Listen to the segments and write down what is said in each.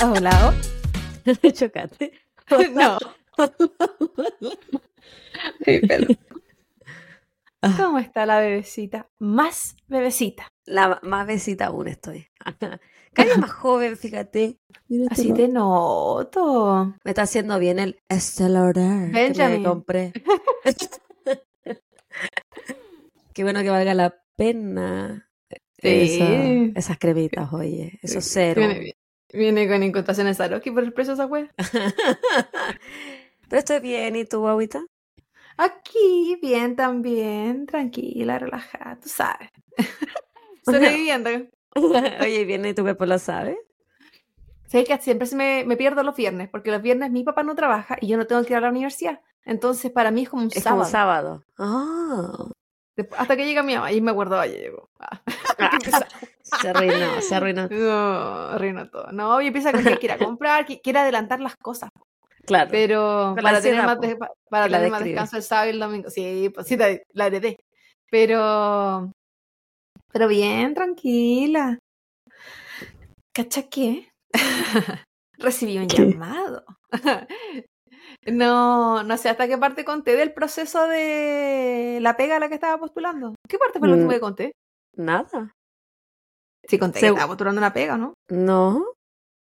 Hola. Chocate. No. Ay, perdón. ¿Cómo está la bebecita? Más bebecita. La más besita aún estoy. Cada más joven, fíjate. Mira Así este te noto. Me está haciendo bien el Stellar que me compré. Qué bueno que valga la pena. Sí. Esa- esas cremitas, oye. Esos cero. Viene, viene con incontaciones Saroski por el precio de esa wea. Pero estoy bien, ¿y tú, agüita? Aquí, bien también. Tranquila, relajada, tú sabes. Sobreviviendo. Oye, bien, ¿y tu cuerpo lo sabe? Sé que siempre se me, me pierdo los viernes, porque los viernes mi papá no trabaja y yo no tengo que ir a la universidad. Entonces, para mí es como un Es sábado. como sábado. Ah. Hasta que llega mi mamá y me acuerdo, ya llegó. Ah. se arruinó, se arruinó. No, arruinó todo. No, y empieza con que quiere comprar, que quiere adelantar las cosas. Claro. Pero para tener, más, de- para tener más descanso el sábado y el domingo. Sí, pues sí, la, la heredé. Pero, pero bien, tranquila. ¿Cacha qué? Recibí un ¿Qué? llamado. No, no sé hasta qué parte conté del proceso de la pega a la que estaba postulando. ¿Qué parte fue lo Mm. último que conté? Nada. Sí, conté que Segu- estaba postulando una pega, ¿no? No.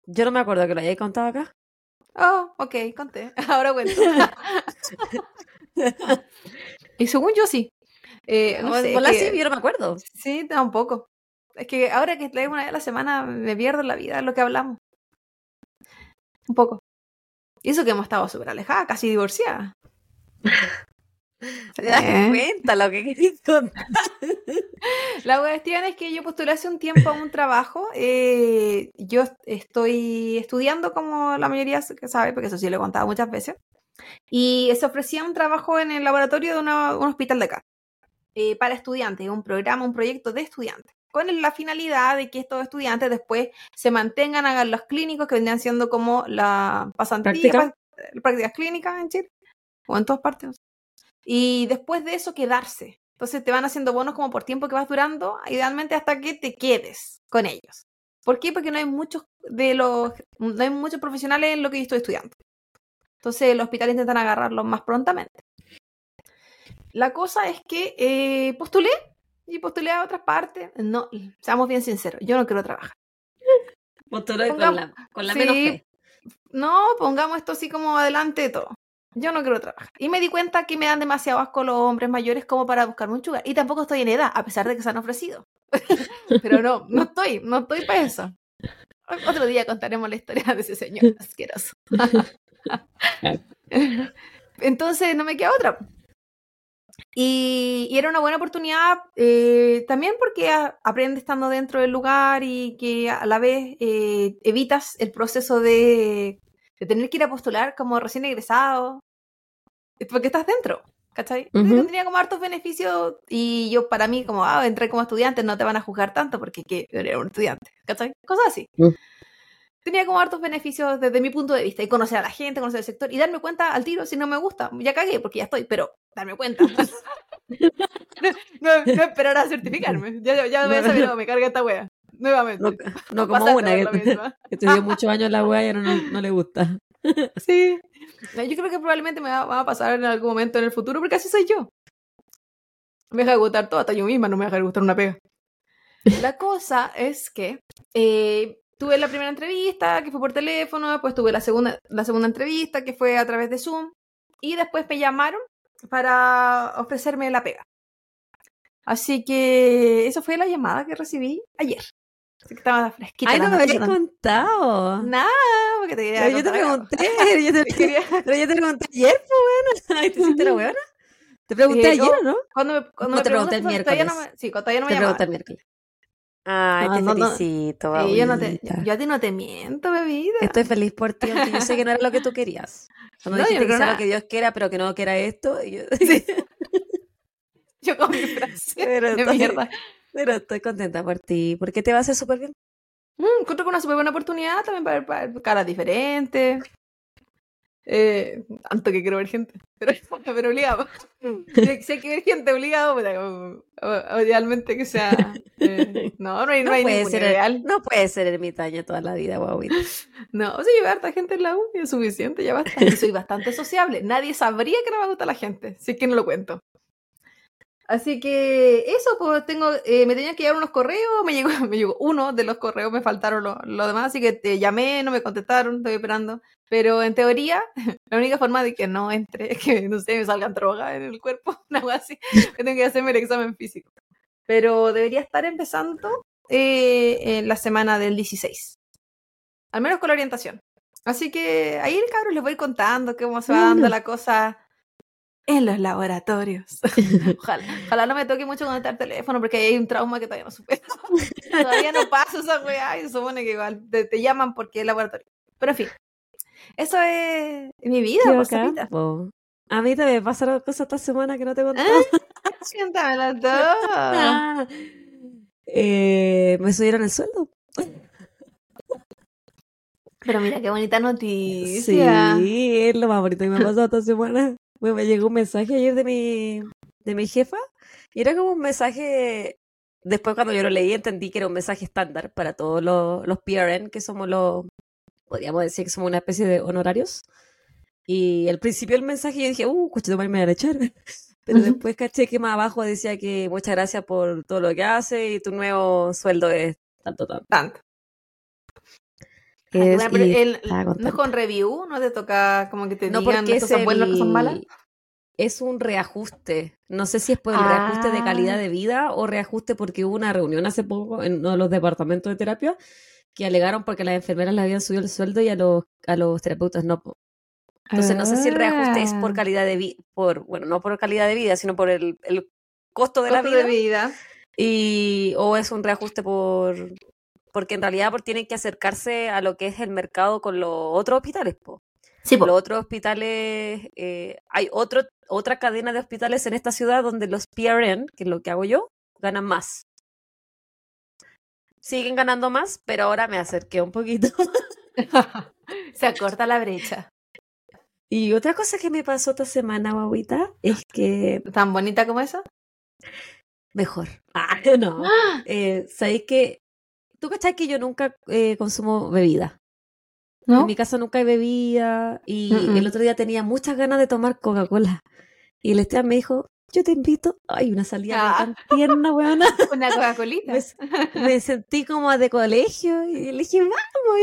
Yo no me acuerdo que lo hayáis contado acá. Oh, ok, conté. Ahora cuento. y según yo sí. Eh, no sé, que- sí, yo no me acuerdo. Sí, tampoco. Es que ahora que traigo una vez a la semana me pierdo la vida lo que hablamos. Un poco. Y eso que hemos estado súper alejadas, casi divorciadas. ¿Te das Eh. cuenta lo que querés contar? La cuestión es que yo postulé hace un tiempo a un trabajo. eh, yo estoy estudiando, como la mayoría sabe, porque eso sí lo he contado muchas veces. Y se ofrecía un trabajo en el laboratorio de una- un hospital de acá. eh, para estudiantes, un programa, un proyecto de estudiantes. Con la finalidad de que estos estudiantes después se mantengan, hagan los clínicos que vendrían siendo como la pasantía, ¿Práctica? prácticas clínicas en Chile, o en todas partes. Y después de eso quedarse. Entonces te van haciendo bonos como por tiempo que vas durando, idealmente hasta que te quedes con ellos. ¿Por qué? Porque no hay muchos de los, no hay muchos profesionales en lo que yo estoy estudiando. Entonces el hospital intentan agarrarlos más prontamente. La cosa es que eh, postulé y postulé a otras partes. No, seamos bien sinceros, yo no quiero trabajar. Postuló con la, con la sí, menos fe. No, pongamos esto así como adelante de todo. Yo no quiero trabajar. Y me di cuenta que me dan demasiado asco los hombres mayores como para buscarme un sugar. Y tampoco estoy en edad, a pesar de que se han ofrecido. Pero no, no estoy, no estoy para eso. Otro día contaremos la historia de ese señor asqueroso. Entonces no me queda otra. Y, y era una buena oportunidad eh, también porque aprendes estando dentro del lugar y que a la vez eh, evitas el proceso de, de tener que ir a postular como recién egresado, eh, porque estás dentro, ¿cachai? Ujú. Tendría como hartos beneficios y yo para mí como, ah, entré como estudiante, no te van a juzgar tanto porque que era un estudiante, ¿cachai? Cosas así. Tenía como hartos beneficios desde mi punto de vista y conocer a la gente, conocer el sector y darme cuenta al tiro si no me gusta. Ya cagué porque ya estoy, pero darme cuenta. no, no, no esperar a certificarme. Ya, ya, voy a saber cómo me carga esta wea. Nuevamente. No, no como Pasa una que, que estudió muchos años la wea y ahora no, no le gusta. Sí. No, Yo creo que probablemente me va, va a pasar en algún momento en el futuro porque así soy yo. Me deja de gustar todo, hasta yo misma no me deja de gustar una pega. La cosa es que eh, tuve la primera entrevista que fue por teléfono, después tuve la segunda, la segunda entrevista que fue a través de Zoom y después me llamaron para ofrecerme la pega. Así que eso fue la llamada que recibí ayer. Así que estaba fresquita. Ay, no me habías contado. Nada, porque te quería Pero yo te pregunté, yo te, Te pero yo te pregunté ayer, pues bueno. Ay, ¿Te hiciste la weona? Te pregunté Eh, ayer, no. Cuando me, cuando No, me te pregunté el todavía no miércoles. me, sí, todavía no me Te llamaban. pregunté el miércoles. Ay, No, te no, felicito, Eh, yo, te, a ti no te miento, bebida. Estoy feliz por ti, aunque yo sé que no era lo que tú querías. Cuando No, yo dijiste que sea era- lo que Dios quiera, pero que no quiera esto. y yo- Sí. Yo con mi frase Pero de estoy- mierda. Pero estoy contenta por ti, porque te va a hacer súper bien. Mm, encuentro que una súper buena oportunidad también para ver caras diferentes. Eh, tanto que quiero ver gente, pero, pero obligado. Si si hay que ver gente obligado, puta, o- o- idealmente que sea. eh, no, no hay, no No hay puede, ser, ideal. no puede ser ermitaño toda la vida, guauita. No, o sea, llevar harta gente en la U y es suficiente, ya basta. Y soy bastante sociable. Nadie sabría que no me gusta la gente, si es que no lo cuento. Así que eso, pues tengo, eh, me tenían que llegar unos correos, me llegó, me llegó uno de los correos, me faltaron los lo demás, así que te llamé, no me contestaron, estoy esperando. Pero en teoría, la única forma de que no entre es que, no sé, me salgan drogas en el cuerpo, algo así, que tengo que hacerme el examen físico. Pero debería estar empezando eh, en la semana del 16. Al menos con la orientación. Así que ahí, cabros, les voy contando cómo se va dando la cosa en los laboratorios. ojalá, ojalá no me toque mucho conectar teléfono porque hay un trauma que todavía no supero. todavía no paso esa weá y se supone que igual te, te llaman porque es laboratorio. Pero en fin, eso es mi vida, pues. A mí también me pasaron cosas esta semana que no te contado. Cuéntamelo todo. Eh, me subieron el sueldo. Pero mira qué bonita noticia. Sí, es lo más bonito que me ha pasado esta semana. Bueno, me llegó un mensaje ayer de mi, de mi jefa y era como un mensaje, después cuando yo lo leí entendí que era un mensaje estándar para todos los, los PRN, que somos los, podríamos decir que somos una especie de honorarios. Y al principio del mensaje yo dije, uh, coche, me van a echar. Pero después caché que más abajo decía que muchas gracias por todo lo que hace y tu nuevo sueldo es tanto, tanto. Tanto. Es- Bueno, el- estaba no es con review, no te toca como que te No, digan porque es cosas buenas, las cosas malas. el- es un reajuste. No sé si es por el reajuste de calidad Ah. de vida o reajuste porque hubo una reunión hace poco en uno de los departamentos de terapia que alegaron porque las enfermeras le habían subido el sueldo y a los, a los terapeutas no. Entonces no sé si el reajuste es por Ah. calidad de vida, por, bueno, no por calidad de vida, sino por el, el costo de la vida. de vida. Y, o es un reajuste por porque en realidad por, tienen que acercarse a lo que es el mercado con los otros hospitales. Po. Sí, Los otros hospitales, eh, hay otro, otra cadena de hospitales en esta ciudad donde los PRN, que es lo que hago yo, ganan más. Siguen ganando más, pero ahora me acerqué un poquito. Se acorta la brecha. Y otra cosa que me pasó esta semana, guaguita, es que ¿Tan bonita como esa? mejor. Ah, no. Eh, ¿Sabéis que tú cachai que yo nunca eh, consumo bebida? En mi casa nunca hay bebida y el otro día tenía muchas ganas de tomar Coca-Cola. Y el Esteban me dijo, yo te invito. Ay, una salida Ah. tan tierna, weona. Una Coca-Colita. Me, me sentí como de colegio y le dije, vamos,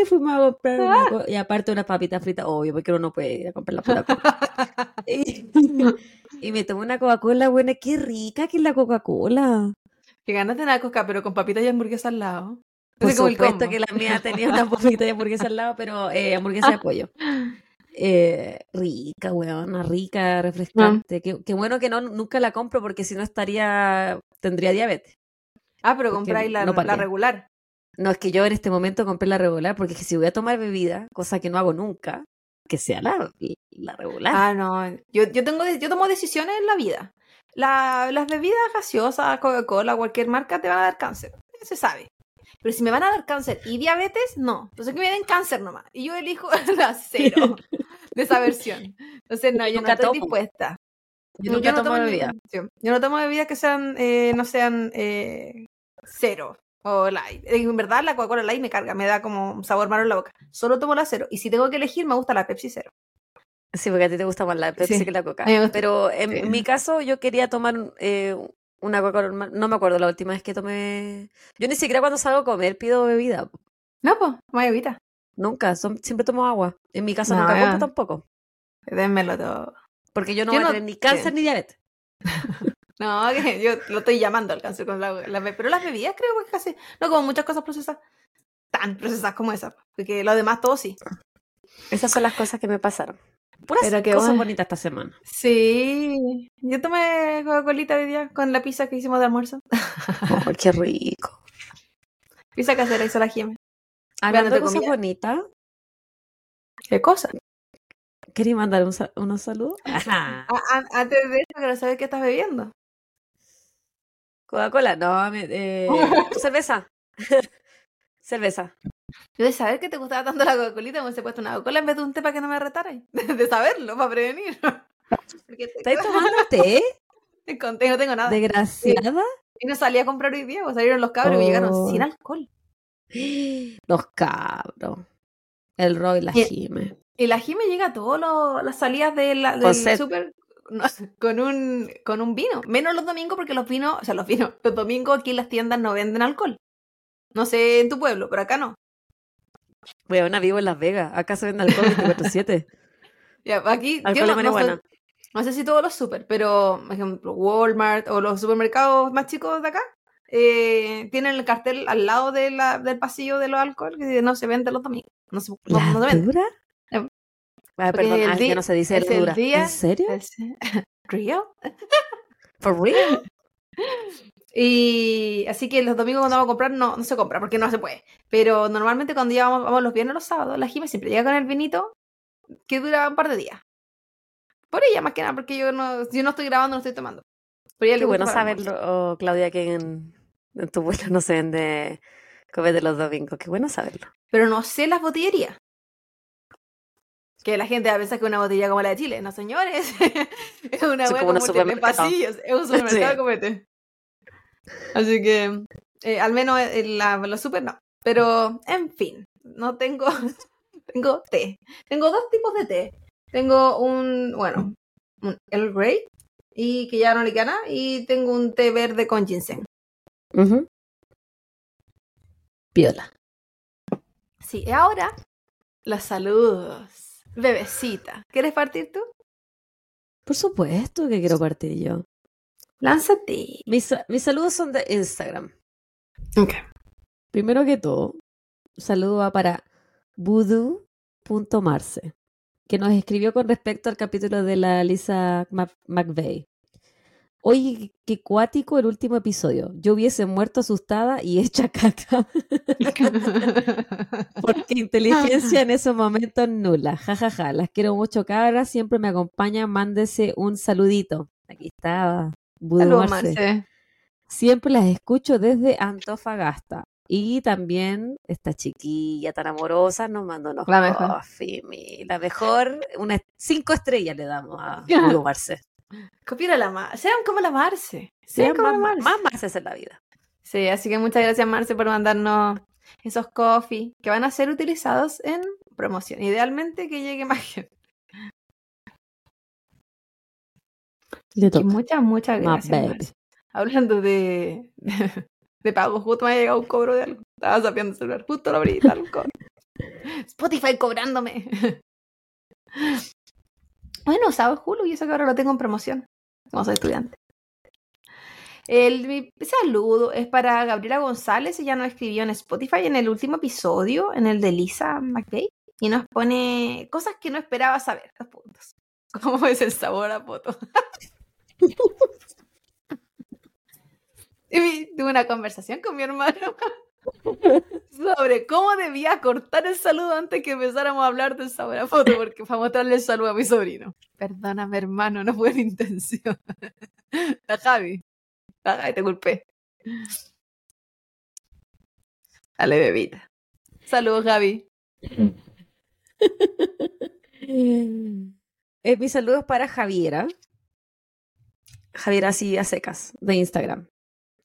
y fuimos a comprar una co- Y aparte una papita frita, obvio, porque uno no puede ir a comprar la pura Coca. y, y me tomé una Coca-Cola, buena, qué rica que es la Coca-Cola. Que ganas de una coca, pero con papitas y hamburguesa al lado. Por supuesto que la mía tenía una papita de hamburguesa al lado, pero eh, hamburguesa de pollo. Eh, rica, weona, rica, refrescante. Qué, qué bueno que no nunca la compro porque si no estaría, tendría diabetes. Ah, pero Porque compráis la, no la paré. regular. No, es que yo en este momento compré la regular porque es que si voy a tomar bebida, cosa que no hago nunca, que sea la, la regular. Ah, no. Yo, yo, tengo, yo tomo decisiones en la vida. La- las bebidas gaseosas, Coca-Cola, cualquier marca, te van a dar cáncer. Se sabe. Pero si me van a dar cáncer y diabetes, no. Entonces que me den cáncer nomás. Y yo elijo la cero de esa versión. Entonces, no, yo no estoy tomo. dispuesta. yo nunca tomo ni- bebida. sí, yo no tomo bebidas que sean, eh, no sean eh, cero o light. En verdad, la Coca-Cola light me carga, me da como un sabor malo en la boca. Solo tomo la cero. Y si tengo que elegir, me gusta la Pepsi cero. Sí, porque a ti te gusta más la Pepsi Sí, que la Coca. Pero en, sí. mi caso yo quería tomar eh, una Coca normal. No me acuerdo la última vez que tomé. Yo ni siquiera cuando salgo a comer pido bebida. No, pues, más evita. Nunca, son- siempre tomo agua. En mi casa No, nunca compro tampoco. Dénmelo todo. Porque yo no Yo voy a tener ni cáncer sí. ni diabetes. No, que yo lo estoy llamando al cáncer con la, la- Pero las bebidas creo que casi. No como muchas cosas procesadas. Tan procesadas como esa. Porque lo demás todo sí. Esas son las cosas que me pasaron. Puras Pero qué cosas bueno. bonitas esta semana. Sí. Yo tomé Coca-Colita hoy día con la pizza que hicimos de almuerzo. Oh, qué rico. Pizza casera hizo la Jiménez. Hablando de cosas bonitas, ¿Qué cosa? ¿queréis mandar un unos saludos? Ajá. Antes de eso, quiero saber qué estás bebiendo. Coca-Cola, no, me- eh, cerveza. cerveza. Yo de saber que te gustaba tanto la Coca-Colita, me hubiese puesto una Coca-Cola en vez de un té para que no me retara. De saberlo, para prevenir. Te- ¿Estás tomando té? Conté, no tengo nada. ¿Desgraciada? Y no salí a comprar hoy día, pues salieron los cabros y llegaron Oh. sin alcohol. Los cabros. El Roy y la Y- Jime. Y la Jime llega a todas las salidas de la, Con del no, con, un, con un vino. Menos los domingos porque los vinos, o sea, los vinos, los domingos aquí en las tiendas no venden alcohol. No sé en tu pueblo, pero acá no. Weona, vivo en Las Vegas. Acá se vende alcohol 24-7. Ya, aquí Alcohol yo no, no, sé, marihuana. no sé si todos los super, pero por ejemplo Walmart o los supermercados más chicos de acá eh, tienen el cartel al lado de la, del pasillo de los alcohol que dice no se vende los domingos. No se, no, ¿La no se vende. dura? Eh, Ah, perdón, el ah, día- no se dice el dura. día- ¿En serio? Es- ¿Real? ¿For real? Y así que los domingos cuando vamos a comprar no, no se compra porque no se puede. Pero normalmente cuando ya vamos, vamos los viernes o los sábados, la Jime siempre llega con el vinito que dura un par de días. Por ella más que nada, porque yo no, yo no estoy grabando, no estoy tomando. Pero Qué bueno saberlo, oh, Claudia, que en, en tu vuelo no se vende copete los domingos. Qué bueno saberlo. Pero no sé las botillerías. Que la gente a veces que una botella como la de Chile. No, señores. es una hueá como un como de supermercado. pasillos. Es un supermercado Sí. de copete. Así que, eh, al menos en la, los super no. Pero, en fin, no tengo. tengo té. Tengo dos tipos de té. Tengo un, bueno, un Earl Grey. Y que ya no le queda nada. Y tengo un té verde con ginseng. Ujú. Piola. Sí, y ahora, los saludos. Bebecita. ¿Quieres partir tú? Por supuesto que quiero partir yo. Lánzate. Mis, mis saludos son de Instagram. Ok. Primero que todo, saludo va para voodoo.marce, que nos escribió con respecto al capítulo de la Lisa Mac- McVeigh. Oye, qué cuático el último episodio. Yo hubiese muerto asustada y hecha caca. Porque inteligencia en esos momentos nula. Ja, ja, ja. Las quiero mucho, cabras. Siempre me acompañan. Mándese un saludito. Aquí está. Saludos, Marce. Marce. Siempre las escucho desde Antofagasta. Y también esta chiquilla tan amorosa nos mandó unos La mejor. coffee, La mejor, unas cinco estrellas le damos a Voodoo Marce. Copiar a la Marce. Sean como la Marce. Sean Sean como más, la Marce. más Marces en la vida. Sí, así que muchas gracias, Marce, por mandarnos esos coffee que van a ser utilizados en promoción. Idealmente que llegue más gente. Y toca. muchas, muchas gracias. Hablando de, de pago, justo me ha llegado un cobro de algo. Estaba sapeando el celular, justo lo abrí tal, cobro. Spotify cobrándome. Bueno, usaba Hulu y eso que ahora lo tengo en promoción. Como soy estudiante. El, mi saludo es para Gabriela González. Ella nos escribió en Spotify en el último episodio, en el de Lisa McVeigh, y nos pone cosas que no esperaba saber. Dos puntos. ¿Cómo es el sabor a poto? Y tuve una conversación con mi hermano sobre cómo debía cortar el saludo antes que empezáramos a hablar del sabor a poto, porque para mostrarle el saludo a mi sobrino. Perdóname, hermano, no fue mi intención. A Javi. A Javi, te culpé. Dale, bebita. Saludos, Javi. Eh, mis saludos para Javiera. Javiera así a secas, de Instagram.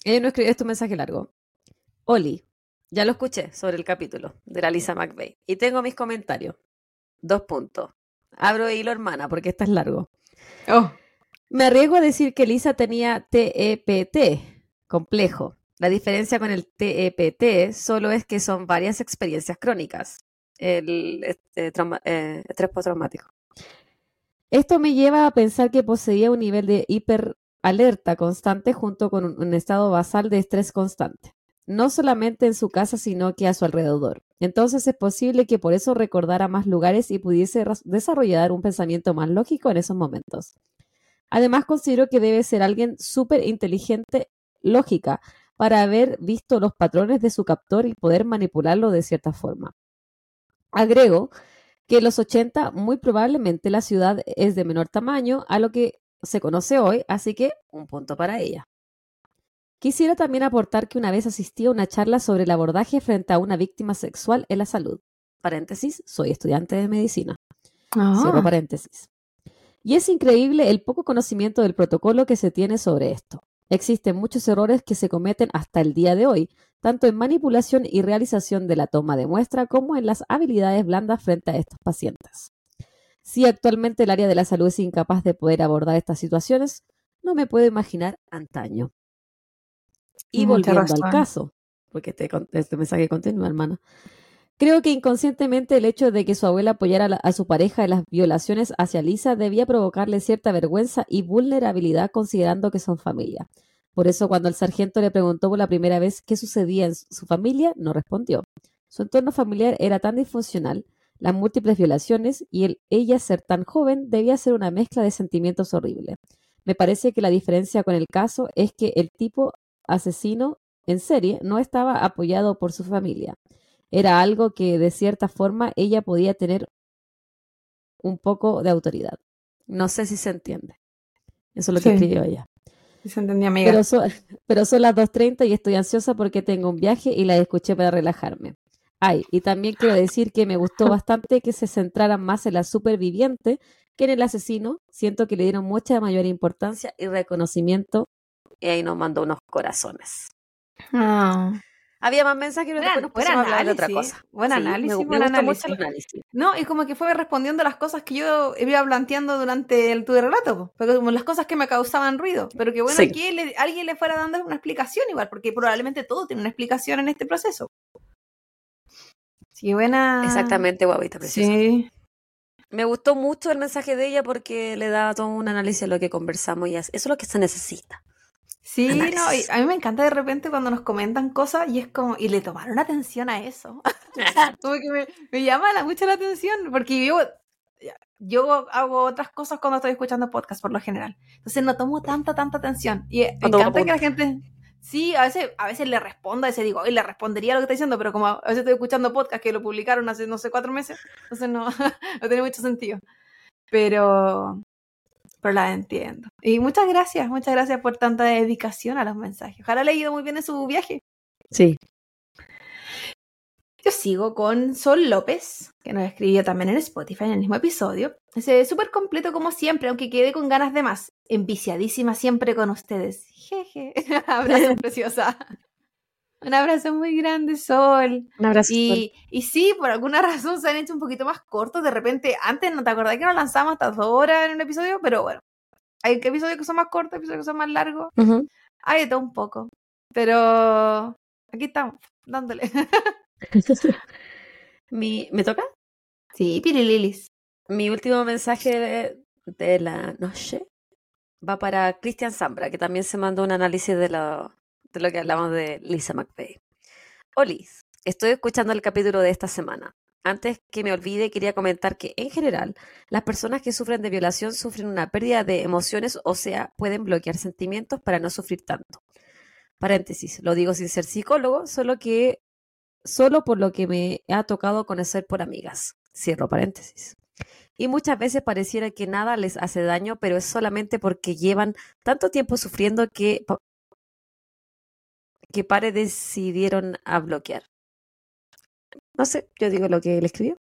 Ella no escribió este mensaje largo. Oli, ya lo escuché sobre el capítulo de la Lisa McVeigh. Y tengo mis comentarios. Dos puntos. Abro hilo, hermana, porque este es largo. Oh, Me arriesgo a decir que Lisa tenía TEPT, complejo. La diferencia con el TEPT solo es que son varias experiencias crónicas. El este, trauma- eh, estrés postraumático. Esto me lleva a pensar que poseía un nivel de hiperalerta constante junto con un, estado basal de estrés constante. No solamente en su casa, sino que a su alrededor. Entonces es posible que por eso recordara más lugares y pudiese desarrollar un pensamiento más lógico en esos momentos. Además, considero que debe ser alguien súper inteligente, lógica, para haber visto los patrones de su captor y poder manipularlo de cierta forma. Agrego que en los 80 muy probablemente la ciudad es de menor tamaño a lo que se conoce hoy, así que un punto para ella. Quisiera también aportar que una vez asistí a una charla sobre el abordaje frente a una víctima sexual en la salud. Paréntesis, soy estudiante de medicina. Cierro Ah, paréntesis. Y es increíble el poco conocimiento del protocolo que se tiene sobre esto. Existen muchos errores que se cometen hasta el día de hoy, tanto en manipulación y realización de la toma de muestra como en las habilidades blandas frente a estos pacientes. Si actualmente el área de la salud es incapaz de poder abordar estas situaciones, no me puedo imaginar antaño. Y Mucha volviendo al caso, porque este, este mensaje continúa, hermano. Creo que inconscientemente el hecho de que su abuela apoyara a, la- a su pareja en las violaciones hacia Lisa debía provocarle cierta vergüenza y vulnerabilidad considerando que son familia. Por eso cuando el sargento le preguntó por la primera vez qué sucedía en su familia, no respondió. Su entorno familiar era tan disfuncional, las múltiples violaciones y el ella ser tan joven debía ser una mezcla de sentimientos horrible. Me parece que la diferencia con el caso es que el tipo asesino en serie no estaba apoyado por su familia. Era algo que de cierta forma ella podía tener un poco de autoridad. No sé si se entiende. Eso es lo que escribió ella. se entendía, amiga. Pero, so- pero son las 2.30 y estoy ansiosa porque tengo un viaje y la escuché para relajarme. Y también quiero decir que me gustó bastante que se centraran más en la superviviente que en el asesino. Siento que le dieron mucha mayor importancia y reconocimiento. Y ahí nos mandó unos corazones. Ah. Había más mensajes, pero después nos pusimos hablar de otra cosa. buen Sí, análisis, me, me buen gustó análisis. mucho el análisis. No, y como que fue respondiendo las cosas que yo iba planteando durante el tu relato, po. porque como las cosas que me causaban ruido, pero que bueno Sí. que le- alguien le fuera dando una explicación igual, porque probablemente todo tiene una explicación en este proceso. Sí, buena. Exactamente, guavita preciosa. Sí, Me gustó mucho el mensaje de ella porque le daba todo un análisis de lo que conversamos y es- eso es lo que se necesita. sí, no, y a mí me encanta de repente cuando nos comentan cosas y es como, y le tomaron atención a eso. como que me, me llama la- mucho la atención, porque yo, yo hago otras cosas cuando estoy escuchando podcast por lo general. Entonces no tomo tanta, tanta atención. Y me encanta que la gente... Sí, a veces, a veces le respondo, a veces digo, hoy le respondería lo que está diciendo, pero como a veces estoy escuchando podcast que lo publicaron hace, no sé, cuatro meses, entonces no, no tiene mucho sentido. Pero, pero la entiendo. Y muchas gracias, muchas gracias por tanta dedicación a los mensajes. Ojalá le haya ido muy bien en su viaje. Sí. Yo sigo con Sol López, que nos escribió también en Spotify en el mismo episodio. Dice, súper completo como siempre, aunque quedé con ganas de más. Enviciadísima siempre con ustedes. Jeje. abrazo, preciosa. Un abrazo muy grande, Sol. Un abrazo. Y, y sí, por alguna razón se han hecho un poquito más cortos. De repente, antes no te acordás que nos lanzamos hasta dos horas en un episodio, pero bueno. Hay episodios que son más cortos, episodios que son más largos. Ujú. Hay de todo un poco. Pero aquí estamos, dándole. Mi, ¿Me toca? Sí, Pirililis. Mi último mensaje de, de la noche va para Cristian Zambra, que también se mandó un análisis de lo, de lo que hablamos de Lisa McVeigh. Olis, estoy escuchando el capítulo de esta semana. Antes que me olvide, quería comentar que en general las personas que sufren de violación sufren una pérdida de emociones, o sea, pueden bloquear sentimientos para no sufrir tanto. Paréntesis, lo digo sin ser psicólogo, solo que solo por lo que me ha tocado conocer por amigas. Cierro paréntesis. Y muchas veces pareciera que nada les hace daño, pero es solamente porque llevan tanto tiempo sufriendo que, que pare decidieron a bloquear. No sé, yo digo lo que él escribió.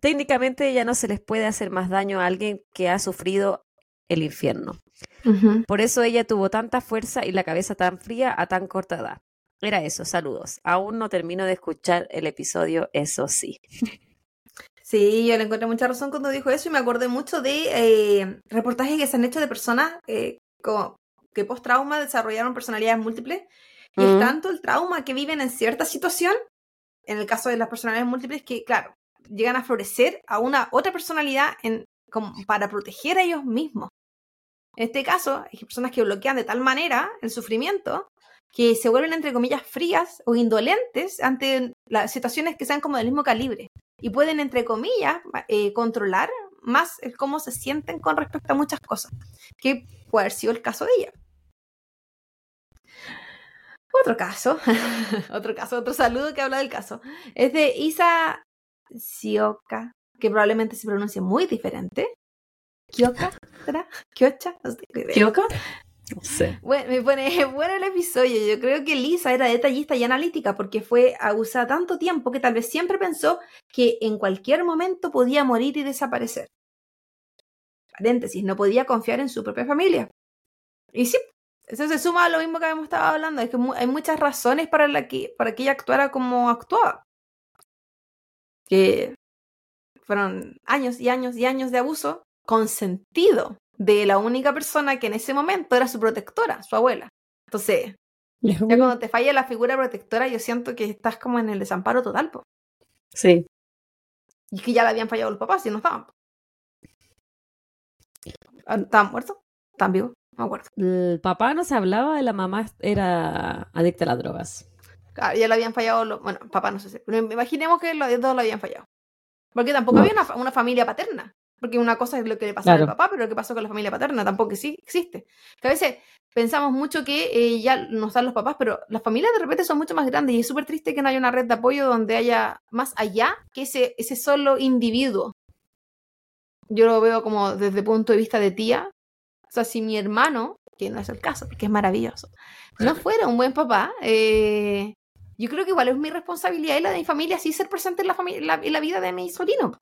Técnicamente ya no se les puede hacer más daño a alguien que ha sufrido el infierno. Por eso ella tuvo tanta fuerza y la cabeza tan fría a tan corta edad. Era eso, saludos. Aún no termino de escuchar el episodio, eso sí. Sí, yo le encontré mucha razón cuando dijo eso y me acordé mucho de eh, reportajes que se han hecho de personas eh, como que post trauma desarrollaron personalidades múltiples y es Mm. tanto el trauma que viven en cierta situación, en el caso de las personalidades múltiples, que claro, llegan a florecer a una otra personalidad en, como para proteger a ellos mismos. En este caso, hay personas que bloquean de tal manera el sufrimiento que se vuelven, entre comillas, frías o indolentes ante las situaciones que sean como del mismo calibre. Y pueden, entre comillas, eh, controlar más cómo se sienten con respecto a muchas cosas, que puede haber sido el caso de ella. Otro caso, otro caso, otro saludo que habla del caso, es de Isa Sioka, que probablemente se pronuncie muy diferente. Kioka, ¿será? Kiocha, no sé. No. Bueno, me pone bueno el episodio. Yo creo que Lisa era detallista y analítica porque fue abusada tanto tiempo que tal vez siempre pensó que en cualquier momento podía morir y desaparecer. Paréntesis, no podía confiar en su propia familia. Y sí, eso se suma a lo mismo que habíamos estado hablando, es que hay muchas razones para, que, para que ella actuara como actuaba. Que fueron años y años y años de abuso consentido de la única persona que en ese momento era su protectora, su abuela. Entonces, ya cuando te falla la figura protectora, yo siento que estás como en el desamparo total, po. Sí. Y que ya le habían fallado los papás y no estaban. ¿Estaban muertos? ¿Estaban vivos? No me acuerdo. El papá no se hablaba, la mamá era adicta a las drogas. Claro, ya le habían fallado los... Bueno, papá no sé si... Pero imaginemos que los dos lo habían fallado. Porque tampoco había una, familia paterna. Porque una cosa es lo que le pasó al papá, pero lo que pasó con la familia paterna tampoco sí existe. Que a veces pensamos mucho que eh, ya nos dan los papás, pero las familias de repente son mucho más grandes y es súper triste que no haya una red de apoyo donde haya más allá que ese, ese solo individuo. Yo lo veo como desde el punto de vista de tía, o sea, si mi hermano, que no es el caso, porque es maravilloso, no fuera un buen papá, eh, yo creo que igual es mi responsabilidad y la de mi familia sí ser presente en la, familia, en la vida de mi sobrino.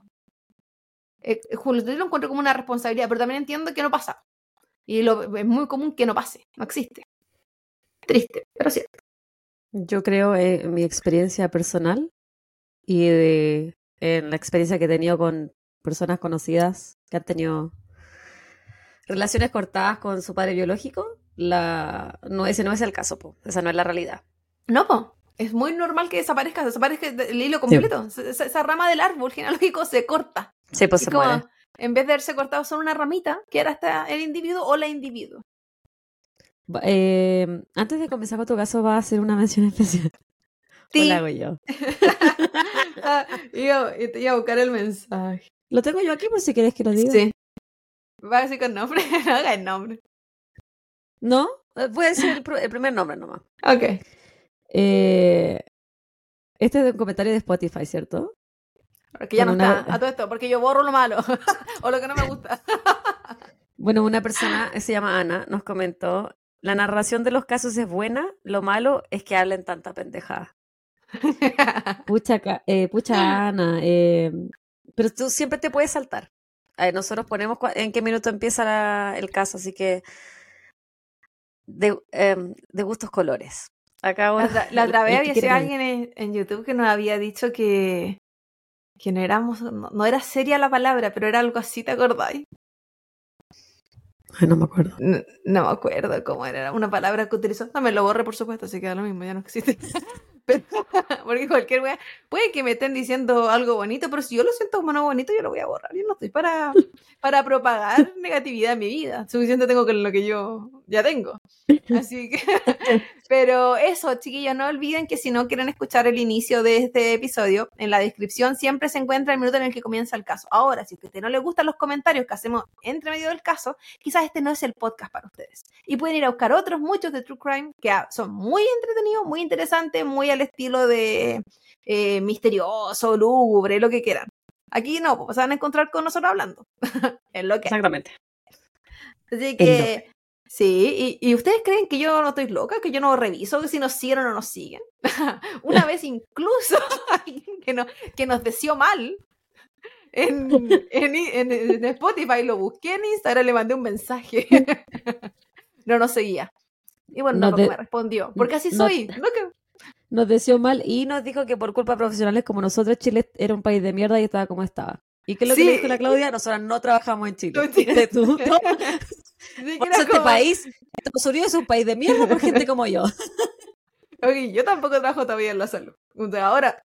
Eh, Julio, yo lo encuentro como una responsabilidad, pero también entiendo que no pasa. Y lo, es muy común que no pase, no existe. Triste, pero cierto. Yo creo eh, en mi experiencia personal y de, en la experiencia que he tenido con personas conocidas que han tenido relaciones cortadas con su padre biológico, la... no, ese no es el caso, po. esa no es la realidad. No, po. es muy normal que desaparezca, desaparezca el hilo completo. Esa, rama del árbol genealógico se corta. Sí, pues se muere. En vez de haberse cortado solo una ramita, que era hasta el individuo o la individuo. Eh, antes de comenzar con tu caso, va a hacer una mención especial. Sí. O la hago yo. ah, iba, iba, a buscar el mensaje. Lo tengo yo aquí por si quieres que lo diga. Sí. Va a decir con nombre, no haga el nombre. ¿No? Eh, puede ser el, primer nombre nomás. Ok. Eh, este es un comentario de Spotify, ¿cierto? Porque ya no está, a todo esto, porque yo borro lo malo o lo que no me gusta. bueno, una persona, se llama Ana, nos comentó, la narración de los casos es buena, lo malo es que hablen tanta pendejada. pucha, eh, pucha Ana, eh, pero tú siempre te puedes saltar. nosotros ponemos en qué minuto empieza el caso, así que de, em, gustos colores. Acabo la, la otra vez había alguien en, YouTube que nos había dicho que, que no éramos, no, era seria la palabra, pero era algo así, ¿te acordáis? Ay, no me acuerdo. No, me acuerdo cómo era, una palabra que utilizó. No, me lo borré, por supuesto, así que lo mismo, ya no existe. porque cualquier wea, puede que me estén diciendo algo bonito, pero si yo lo siento como no bonito, yo lo voy a borrar. Yo no estoy para, para propagar negatividad en mi vida. Suficiente tengo con lo que yo ya tengo. Así que, pero eso, chiquillos, no olviden que si no quieren escuchar el inicio de este episodio, en la descripción siempre se encuentra el minuto en el que comienza el caso. Ahora, si a usted no le gustan los comentarios que hacemos entre medio del caso, quizás este no es el podcast para ustedes. Y pueden ir a buscar otros, muchos de True Crime, que son muy entretenidos, muy interesantes, muy al estilo de eh, misterioso, lúgubre, lo que quieran. Aquí no, pues van a encontrar con nosotros hablando. es lo que. Exactamente. Así que, sí, y, ustedes creen que yo no estoy loca, que yo no reviso que si nos siguen o no nos siguen. Una vez incluso que, no, que nos deseó mal en, en, en, Spotify, lo busqué en Instagram, le mandé un mensaje. no nos seguía. Y bueno, no, me respondió, porque así soy. No, que, nos deseó mal y nos dijo que por culpa de profesionales como nosotros, Chile era un país de mierda y estaba como estaba. ¿Y qué es lo que le dijo la Claudia? Nosotros no trabajamos en Chile. ¿Tú? Por este país, Estados Unidos es un país de mierda por gente como yo. Ok, yo tampoco trabajo todavía en la salud. Ahora,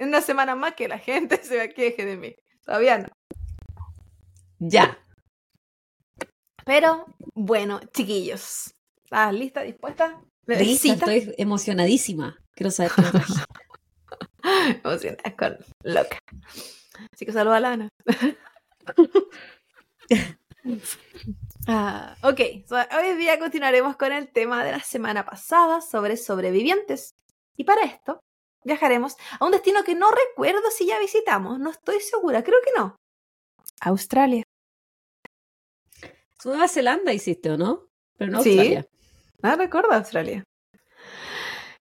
en una semana más que la gente se queje de mí. Todavía no. Ya. Pero, bueno, chiquillos. ¿Estás lista, dispuesta? Lista, estoy emocionadísima. Quiero saber qué Emocionada con loca. Así que saluda a Lana. Ah, ok, hoy día continuaremos con el tema de la semana pasada sobre sobrevivientes. Y para esto viajaremos a un destino que no recuerdo si ya visitamos, no estoy segura, creo que no. Australia. Nueva Zelanda hiciste, ¿o no? pero no Sí. Australia. Ah, recuerdo Australia.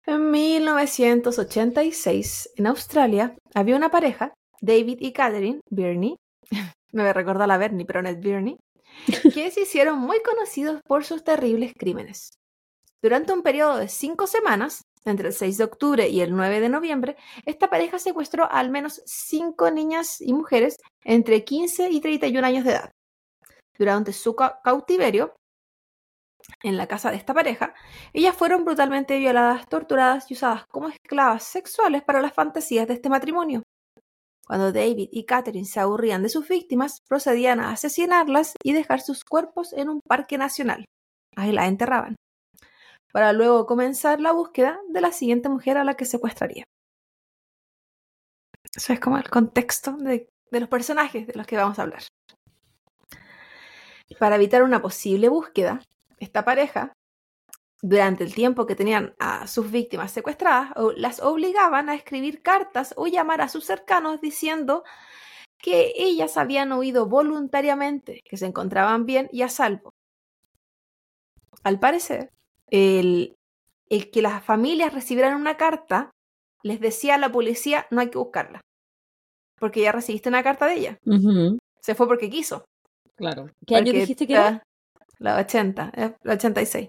En 1986, en Australia, había una pareja, David y Catherine Birney, me recuerda a la Bernie, pero no es Birney, que se hicieron muy conocidos por sus terribles crímenes. Durante un periodo de cinco semanas, entre el 6 de octubre y el 9 de noviembre, esta pareja secuestró a al menos cinco niñas y mujeres entre 15 y 31 años de edad. Durante su ca- cautiverio, en la casa de esta pareja, ellas fueron brutalmente violadas, torturadas y usadas como esclavas sexuales para las fantasías de este matrimonio. Cuando David y Catherine se aburrían de sus víctimas, procedían a asesinarlas y dejar sus cuerpos en un parque nacional. Ahí las enterraban. Para luego comenzar la búsqueda de la siguiente mujer a la que secuestraría. Eso es como el contexto de, de los personajes de los que vamos a hablar. Para evitar una posible búsqueda, esta pareja, durante el tiempo que tenían a sus víctimas secuestradas, las obligaban a escribir cartas o llamar a sus cercanos diciendo que ellas habían huido voluntariamente, que se encontraban bien y a salvo. Al parecer, el, el que las familias recibieran una carta les decía a la policía no hay que buscarla, porque ya recibiste una carta de ella. Se fue porque quiso. Claro. ¿Qué año dijiste que era? La, la 80, eh, la 86.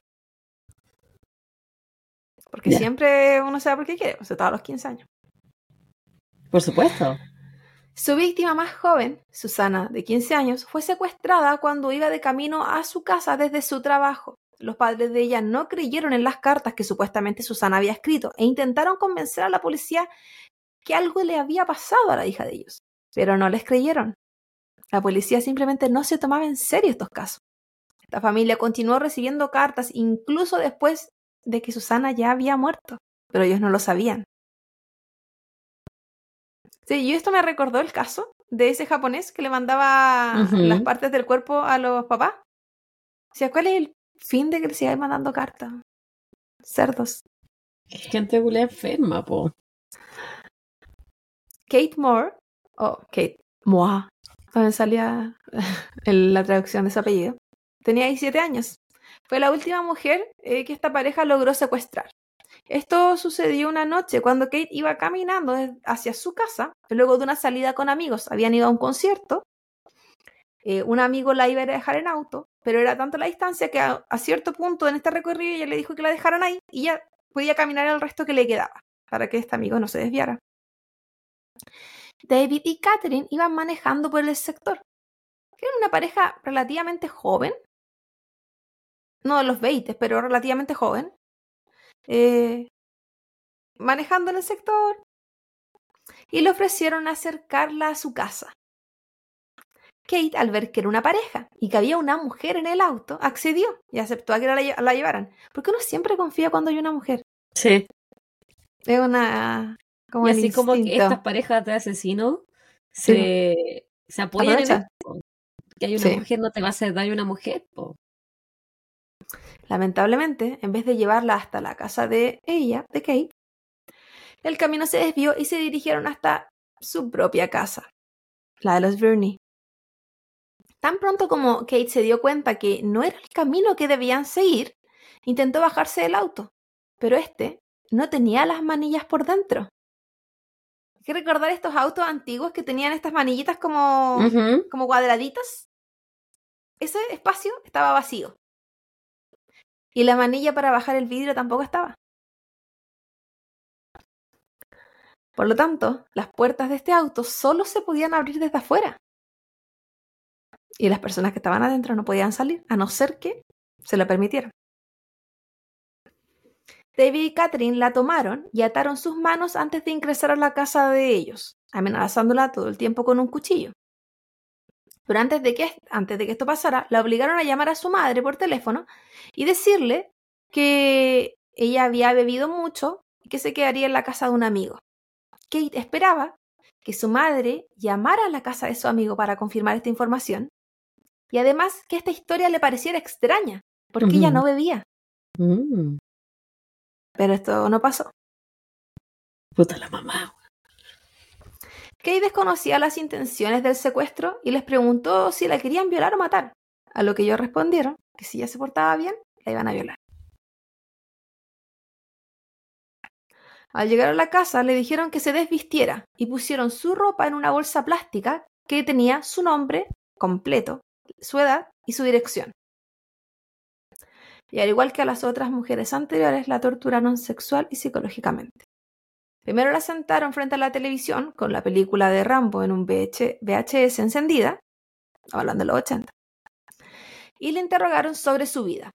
Porque siempre uno sabe por qué quiere, o sea, todos los 15 años. Por supuesto. Su víctima más joven, Susana, de 15 años, fue secuestrada cuando iba de camino a su casa desde su trabajo. Los padres de ella no creyeron en las cartas que supuestamente Susana había escrito e intentaron convencer a la policía que algo le había pasado a la hija de ellos, pero no les creyeron. La policía simplemente no se tomaba en serio estos casos. Esta familia continuó recibiendo cartas incluso después de que Susana ya había muerto, pero ellos no lo sabían. Sí, y esto me recordó el caso de ese japonés que le mandaba las partes del cuerpo a los papás. O sea, ¿cuál es el fin de que le sigáis mandando cartas? Cerdos. Gente culé enferma, po. Kate Moore, o Kate Moore, también salía en la traducción de su apellido, tenía 17 años. Fue la última mujer eh, que esta pareja logró secuestrar. Esto sucedió una noche cuando Kate iba caminando hacia su casa, luego de una salida con amigos. Habían ido a un concierto. Eh, un amigo la iba a dejar en auto, pero era tanta la distancia que a, a cierto punto en este recorrido ella le dijo que la dejaran ahí y ya podía caminar el resto que le quedaba para que este amigo no se desviara. David y Catherine iban manejando por el sector. Era una pareja relativamente joven. No de los 20, pero relativamente joven. Eh, manejando en el sector. Y le ofrecieron acercarla a su casa. Kate, al ver que era una pareja y que había una mujer en el auto, accedió y aceptó a que la, lle- la llevaran. Porque uno siempre confía cuando hay una mujer. Sí. Es una. Como y así como que estas parejas de asesinos se, se apoyan en Aprovechan. esto. Que hay una Sí. mujer, no te va a hacer daño una mujer, po. Lamentablemente, en vez de llevarla hasta la casa de ella, de Kate, el camino se desvió y se dirigieron hasta su propia casa, la de los Verney. Tan pronto como Kate se dio cuenta que no era el camino que debían seguir, intentó bajarse del auto, pero este no tenía las manillas por dentro. Hay que recordar estos autos antiguos que tenían estas manillitas como, como cuadraditas. Ese espacio estaba vacío. Y la manilla para bajar el vidrio tampoco estaba. Por lo tanto, las puertas de este auto solo se podían abrir desde afuera. Y las personas que estaban adentro no podían salir, a no ser que se lo permitieran. David y Catherine la tomaron y ataron sus manos antes de ingresar a la casa de ellos, amenazándola todo el tiempo con un cuchillo. Pero antes de, que, antes de que esto pasara, la obligaron a llamar a su madre por teléfono y decirle que ella había bebido mucho y que se quedaría en la casa de un amigo. Kate esperaba que su madre llamara a la casa de su amigo para confirmar esta información y además que esta historia le pareciera extraña, porque ella no bebía. Mm, Pero esto no pasó. puta la mamá. Kate desconocía las intenciones del secuestro y les preguntó si la querían violar o matar. A lo que ellos respondieron que si ella se portaba bien, la iban a violar. Al llegar a la casa le dijeron que se desvistiera y pusieron su ropa en una bolsa plástica que tenía su nombre completo, su edad y su dirección. Y al igual que a las otras mujeres anteriores, la torturaron sexual y psicológicamente. Primero la sentaron frente a la televisión con la película de Rambo en un VHS encendida, hablando de los 80, y le interrogaron sobre su vida,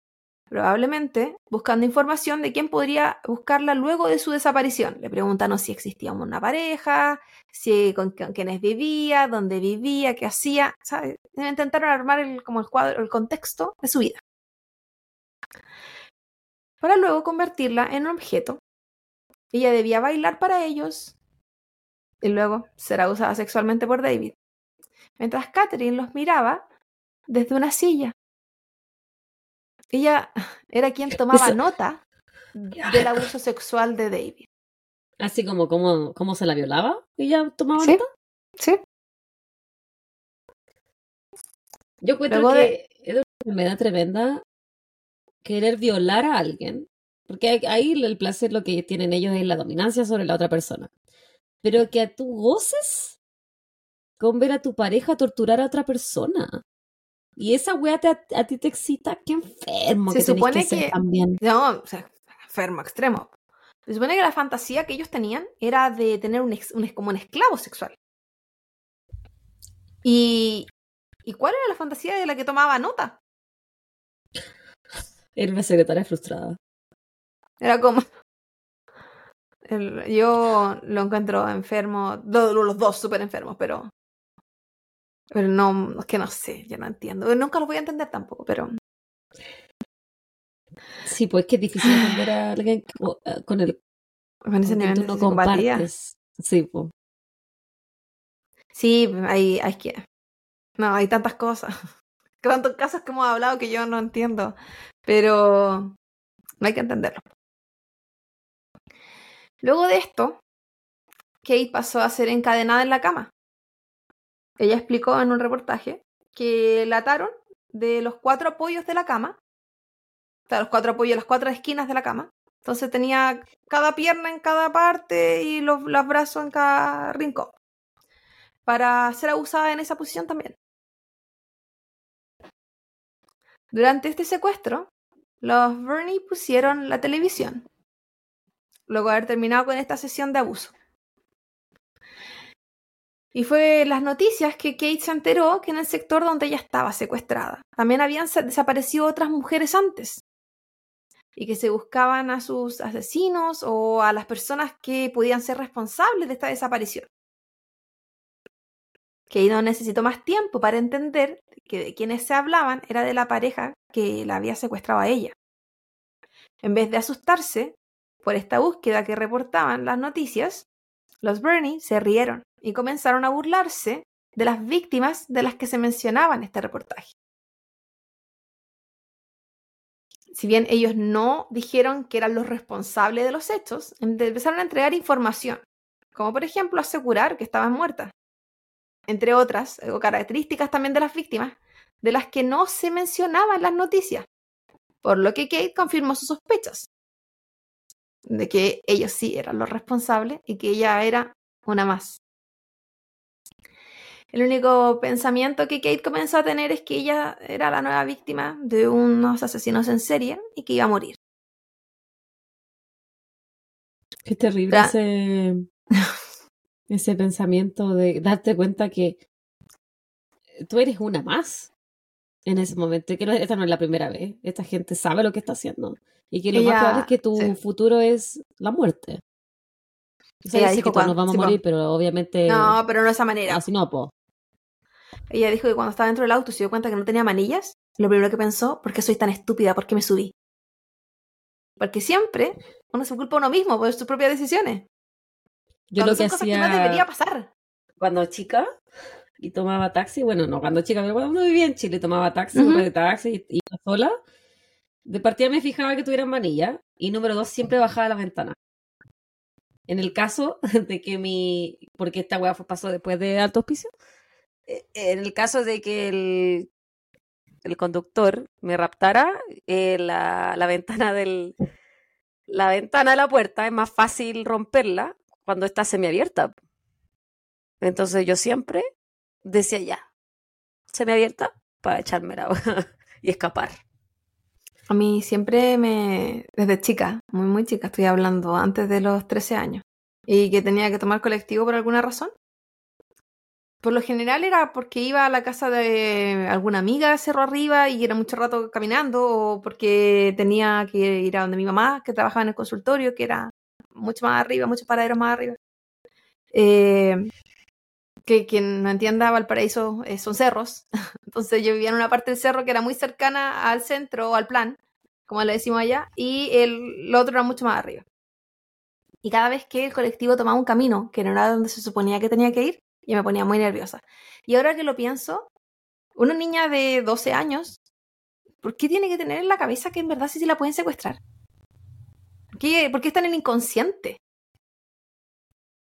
probablemente buscando información de quién podría buscarla luego de su desaparición. Le preguntaron si existía una pareja, si con, quiénes vivía, dónde vivía, qué hacía. Intentaron armar como el cuadro, el contexto de su vida. Para luego convertirla en un objeto. Ella debía bailar para ellos y luego será usada sexualmente por David. Mientras Catherine los miraba desde una silla ella era quien tomaba nota del abuso sexual de David. Así como cómo, se la violaba, ella tomaba ¿Sí? nota. Sí. Yo cuento que es una enfermedad tremenda querer violar a alguien, porque ahí el placer lo que tienen ellos es la dominancia sobre la otra persona. Pero que tú goces con ver a tu pareja torturar a otra persona. Y esa weá a ti te excita, qué enfermo. Se que supone que, que. También. No, o sea, enfermo, extremo. Se supone que la fantasía que ellos tenían era de tener un, un como un esclavo sexual. Y, ¿Y cuál era la fantasía de la que tomaba nota? Era una secretaria frustrada. Era como. yo lo encuentro enfermo, los dos súper enfermos, pero pero no, es que no sé, yo no entiendo. Nunca lo voy a entender tampoco, pero. Sí, pues que es difícil entender a alguien eh, con el. Con ese nivel no compartes. Sí, pues. Sí, hay, hay que. No, hay tantas cosas. Tantos casos que hemos hablado que yo no entiendo. Pero no hay que entenderlo. Luego de esto, Kate pasó a ser encadenada en la cama. Ella explicó en un reportaje que la ataron de los cuatro apoyos de la cama, o sea, los cuatro apoyos, las cuatro esquinas de la cama. Entonces tenía cada pierna en cada parte y los, los brazos en cada rincón. Para ser abusada en esa posición también. Durante este secuestro, los Bernie pusieron la televisión, luego de haber terminado con esta sesión de abuso. Y fue las noticias que Kate se enteró que en el sector donde ella estaba secuestrada también habían desaparecido otras mujeres antes. Y que se buscaban a sus asesinos o a las personas que podían ser responsables de esta desaparición. Kate no necesitó más tiempo para entender que de quienes se hablaban era de la pareja que la había secuestrado a ella. En vez de asustarse por esta búsqueda que reportaban las noticias, los Bernie se rieron y comenzaron a burlarse de las víctimas de las que se mencionaba en este reportaje. Si bien ellos no dijeron que eran los responsables de los hechos, empezaron a entregar información, como por ejemplo asegurar que estaban muertas, entre otras características también de las víctimas, de las que no se mencionaban en las noticias, por lo que Kate confirmó sus sospechas de que ellos sí eran los responsables y que ella era una más. El único pensamiento que Kate comenzó a tener es que ella era la nueva víctima de unos asesinos en serie y que iba a morir. Qué terrible ese, ese pensamiento de darte cuenta que tú eres una más en ese momento. Que esta no es la primera vez. Esta gente sabe lo que está haciendo. Y que lo más probable es que tu futuro es la muerte. O sea, que nos vamos a morir, pero obviamente. No, pero no de esa manera. Así no, po. Ella dijo que cuando estaba dentro del auto se dio cuenta que no tenía manillas. Lo primero que pensó, ¿por qué soy tan estúpida? ¿Por qué me subí? Porque siempre uno se culpa a uno mismo por sus propias decisiones. Yo lo que cosas hacía... que no debería pasar. Cuando chica y tomaba taxi, bueno, no cuando chica, pero cuando vivía en Chile tomaba taxi, uh de taxi y iba sola. De partida me fijaba que tuvieran manilla y número dos, siempre bajaba la ventana. En el caso de que mi, porque esta weá pasó después de alto hospicio, eh, en el caso de que el, el conductor me raptara, eh, la, la ventana del la ventana de la puerta es más fácil romperla cuando está semiabierta. Entonces yo siempre decía ya, semiabierta para echarme la y escapar. A mí siempre me, desde chica, muy muy chica, estoy hablando antes de los 13 años, y que tenía que tomar colectivo por alguna razón. Por lo general era porque iba a la casa de alguna amiga Cerro Arriba y era mucho rato caminando, o porque tenía que ir a donde mi mamá, que trabajaba en el consultorio, que era mucho más arriba, muchos paraderos más arriba. Eh, que quien no entienda, Valparaíso eh, son cerros. Entonces yo vivía en una parte del cerro que era muy cercana al centro o al plan, como le decimos allá, y el, otro era mucho más arriba. Y cada vez que el colectivo tomaba un camino que no era donde se suponía que tenía que ir, y me ponía muy nerviosa. Y ahora que lo pienso, una niña de 12 años, ¿por qué tiene que tener en la cabeza que en verdad sí se la pueden secuestrar? ¿Por qué, ¿Por qué en inconsciente?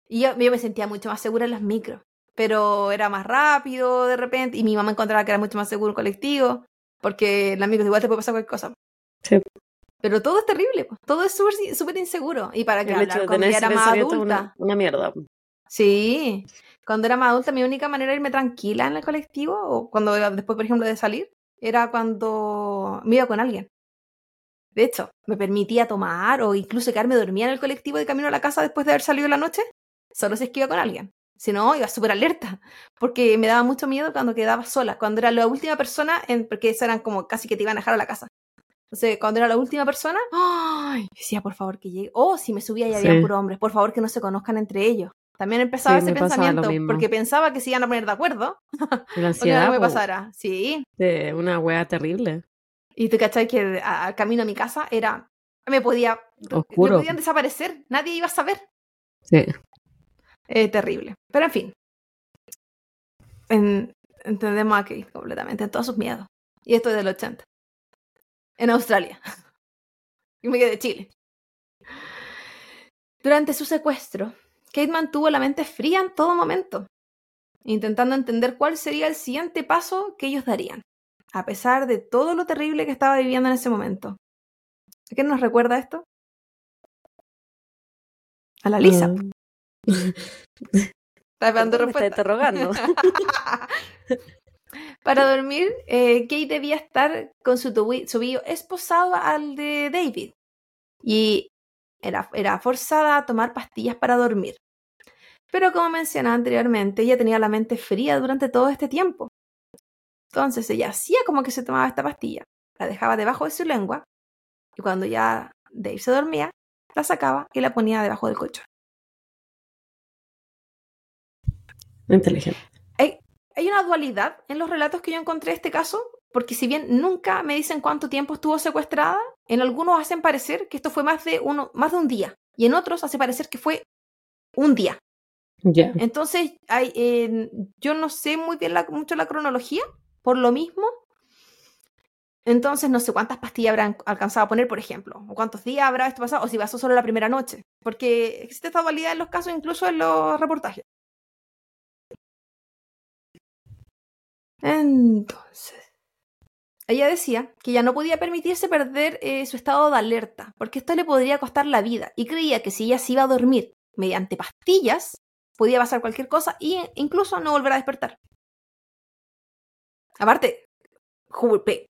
Y yo, me sentía mucho más segura en las micros, pero era más rápido de repente, y mi mamá encontraba que era mucho más seguro el colectivo, porque en las micros igual te puede pasar cualquier cosa. Sí. Pero todo es terrible, todo es súper inseguro. Y para que hablar cuando ya era más adulta. Una, una mierda. Sí, cuando era más adulta, mi única manera de irme tranquila en el colectivo, o cuando después, por ejemplo, de salir, era cuando me iba con alguien. De hecho, me permitía tomar o incluso quedarme dormida en el colectivo de camino a la casa después de haber salido la noche, solo si es que iba con alguien. Si no, iba súper alerta, porque me daba mucho miedo cuando quedaba sola, cuando era la última persona, en, porque esas eran como casi que te iban a dejar a la casa. Entonces, cuando era la última persona, ¡ay! decía, por favor, que llegue. O si me subía y había puro hombres, por favor, que no se conozcan entre ellos. También empezaba ese pensamiento, porque pensaba que se iban a poner de acuerdo. La ansiedad. no me pasara. Sí. De una wea terrible. Y te cachai que al camino a mi casa era. Me podía. Oscuro. Me podían desaparecer. Nadie iba a saber. Sí. Eh, terrible. Pero en fin. entendemos aquí completamente, en todos sus miedos. Y esto es del 80. En Australia. y me quedé de Chile. Durante su secuestro, Kate mantuvo la mente fría en todo momento, intentando entender cuál sería el siguiente paso que ellos darían, a pesar de todo lo terrible que estaba viviendo en ese momento. ¿A qué nos recuerda esto? A la Lisa. Mm. Está está interrogando. Para dormir, eh, Kate debía estar con su tobillo esposado al de David y era, era forzada a tomar pastillas para dormir. Pero como mencioné anteriormente, ella tenía la mente fría durante todo este tiempo. Entonces ella hacía como que se tomaba esta pastilla, la dejaba debajo de su lengua y cuando ya Dave se dormía, la sacaba y la ponía debajo del colchón. Inteligente. Hay, hay una dualidad en los relatos que yo encontré de este caso, porque si bien nunca me dicen cuánto tiempo estuvo secuestrada, en algunos hacen parecer que esto fue más de, uno, más de un día y en otros hace parecer que fue un día. Entonces, hay, yo no sé muy bien mucho la cronología, por lo mismo. Entonces, no sé cuántas pastillas habrán alcanzado a poner, por ejemplo, o cuántos días habrá esto pasado, o si pasó solo la primera noche, porque existe esta dualidad en los casos, incluso en los reportajes. Entonces, ella decía que ya no podía permitirse perder eh, su estado de alerta, porque esto le podría costar la vida, y creía que si ella se iba a dormir mediante pastillas, podía pasar cualquier cosa e incluso no volver a despertar. Aparte,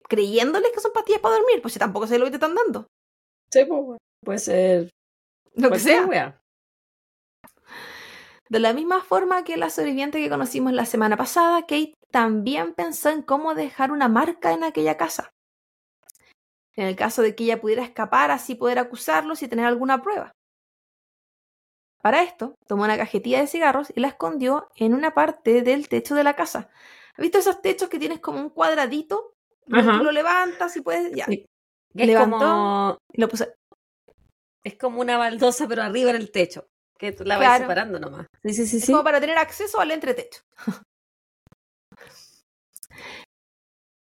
creyéndoles que son pastillas para dormir, pues si tampoco se lo que te están dando. Sí, pues, puede ser. Lo que sea. De la misma forma que la sobreviviente que conocimos la semana pasada, Kate también pensó en cómo dejar una marca en aquella casa. En el caso de que ella pudiera escapar, así poder acusarlos y tener alguna prueba. Para esto, tomó una cajetilla de cigarros y la escondió en una parte del techo de la casa. ¿Has visto esos techos que tienes como un cuadradito? Tú lo levantas y puedes. Ya. Es como... lo puse. Es como una baldosa, pero arriba en el techo. Que tú la vas separando nomás. Sí, sí, sí. Es como para tener acceso al entretecho.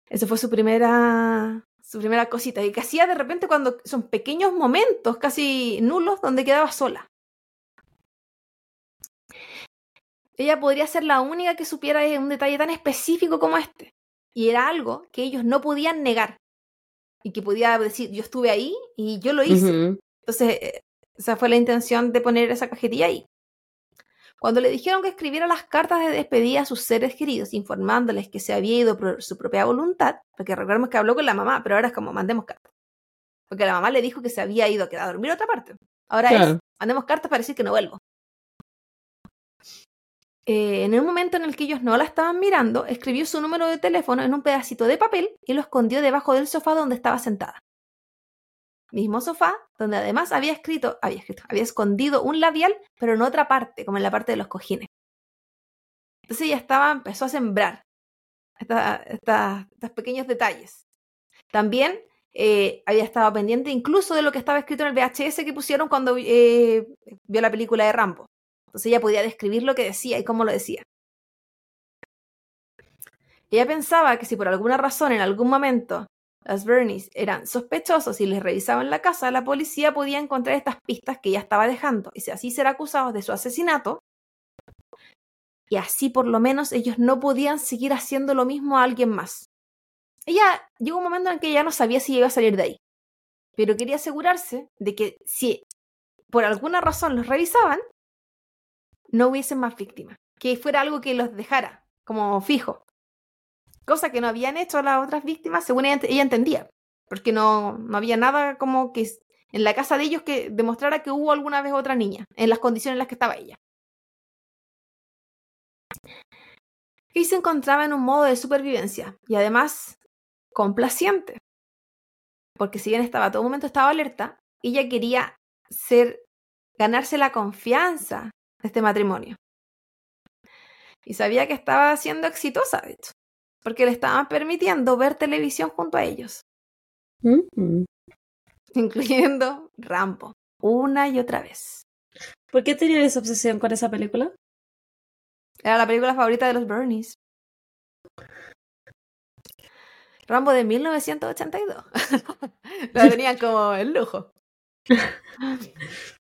Esa fue su primera su primera cosita y que hacía de repente cuando son pequeños momentos casi nulos donde quedaba sola. Ella podría ser la única que supiera un detalle tan específico como este. y era algo que ellos no podían negar y que podía decir, yo estuve ahí y yo lo hice. Entonces, eh, esa fue la intención de poner esa cajetilla ahí. Cuando le dijeron que escribiera las cartas de despedida a sus seres queridos, informándoles que se había ido por su propia voluntad, porque recordemos que habló con la mamá, pero ahora es como mandemos cartas. Porque la mamá le dijo que se había ido a quedar a dormir a otra parte. Ahora es, mandemos cartas para decir que no vuelvo. Eh, en el momento en el que ellos no la estaban mirando, escribió su número de teléfono en un pedacito de papel y lo escondió debajo del sofá donde estaba sentada. Mismo sofá, donde además había escrito, había escrito, había escondido un labial, pero en otra parte, como en la parte de los cojines. Entonces ella estaba, empezó a sembrar esta- estos pequeños detalles. También eh, había estado pendiente incluso de lo que estaba escrito en el VHS que pusieron cuando eh, vio la película de Rambo. Entonces ella podía describir lo que decía y cómo lo decía. Ella pensaba que si por alguna razón en algún momento las Bernies eran sospechosos y les revisaban la casa, la policía podía encontrar estas pistas que ella estaba dejando y así ser acusados de su asesinato. Y así por lo menos ellos no podían seguir haciendo lo mismo a alguien más. Ella llegó un momento en que ya no sabía si iba a salir de ahí, pero quería asegurarse de que si por alguna razón los revisaban, no hubiesen más víctimas, que fuera algo que los dejara como fijo. Cosa que no habían hecho las otras víctimas, según ella, entendía, porque no, no había nada como que en la casa de ellos que demostrara que hubo alguna vez otra niña, en las condiciones en las que estaba ella. Y se encontraba en un modo de supervivencia y además complaciente, porque si bien estaba todo momento estaba alerta, ella quería ser ganarse la confianza de este matrimonio. Y sabía que estaba siendo exitosa, de hecho, porque le estaban permitiendo ver televisión junto a ellos, Mm. incluyendo Rambo, una y otra vez. ¿Por qué tenían esa obsesión con esa película? Era la película favorita de los Bernies. Rambo de 1982. la tenían como el lujo.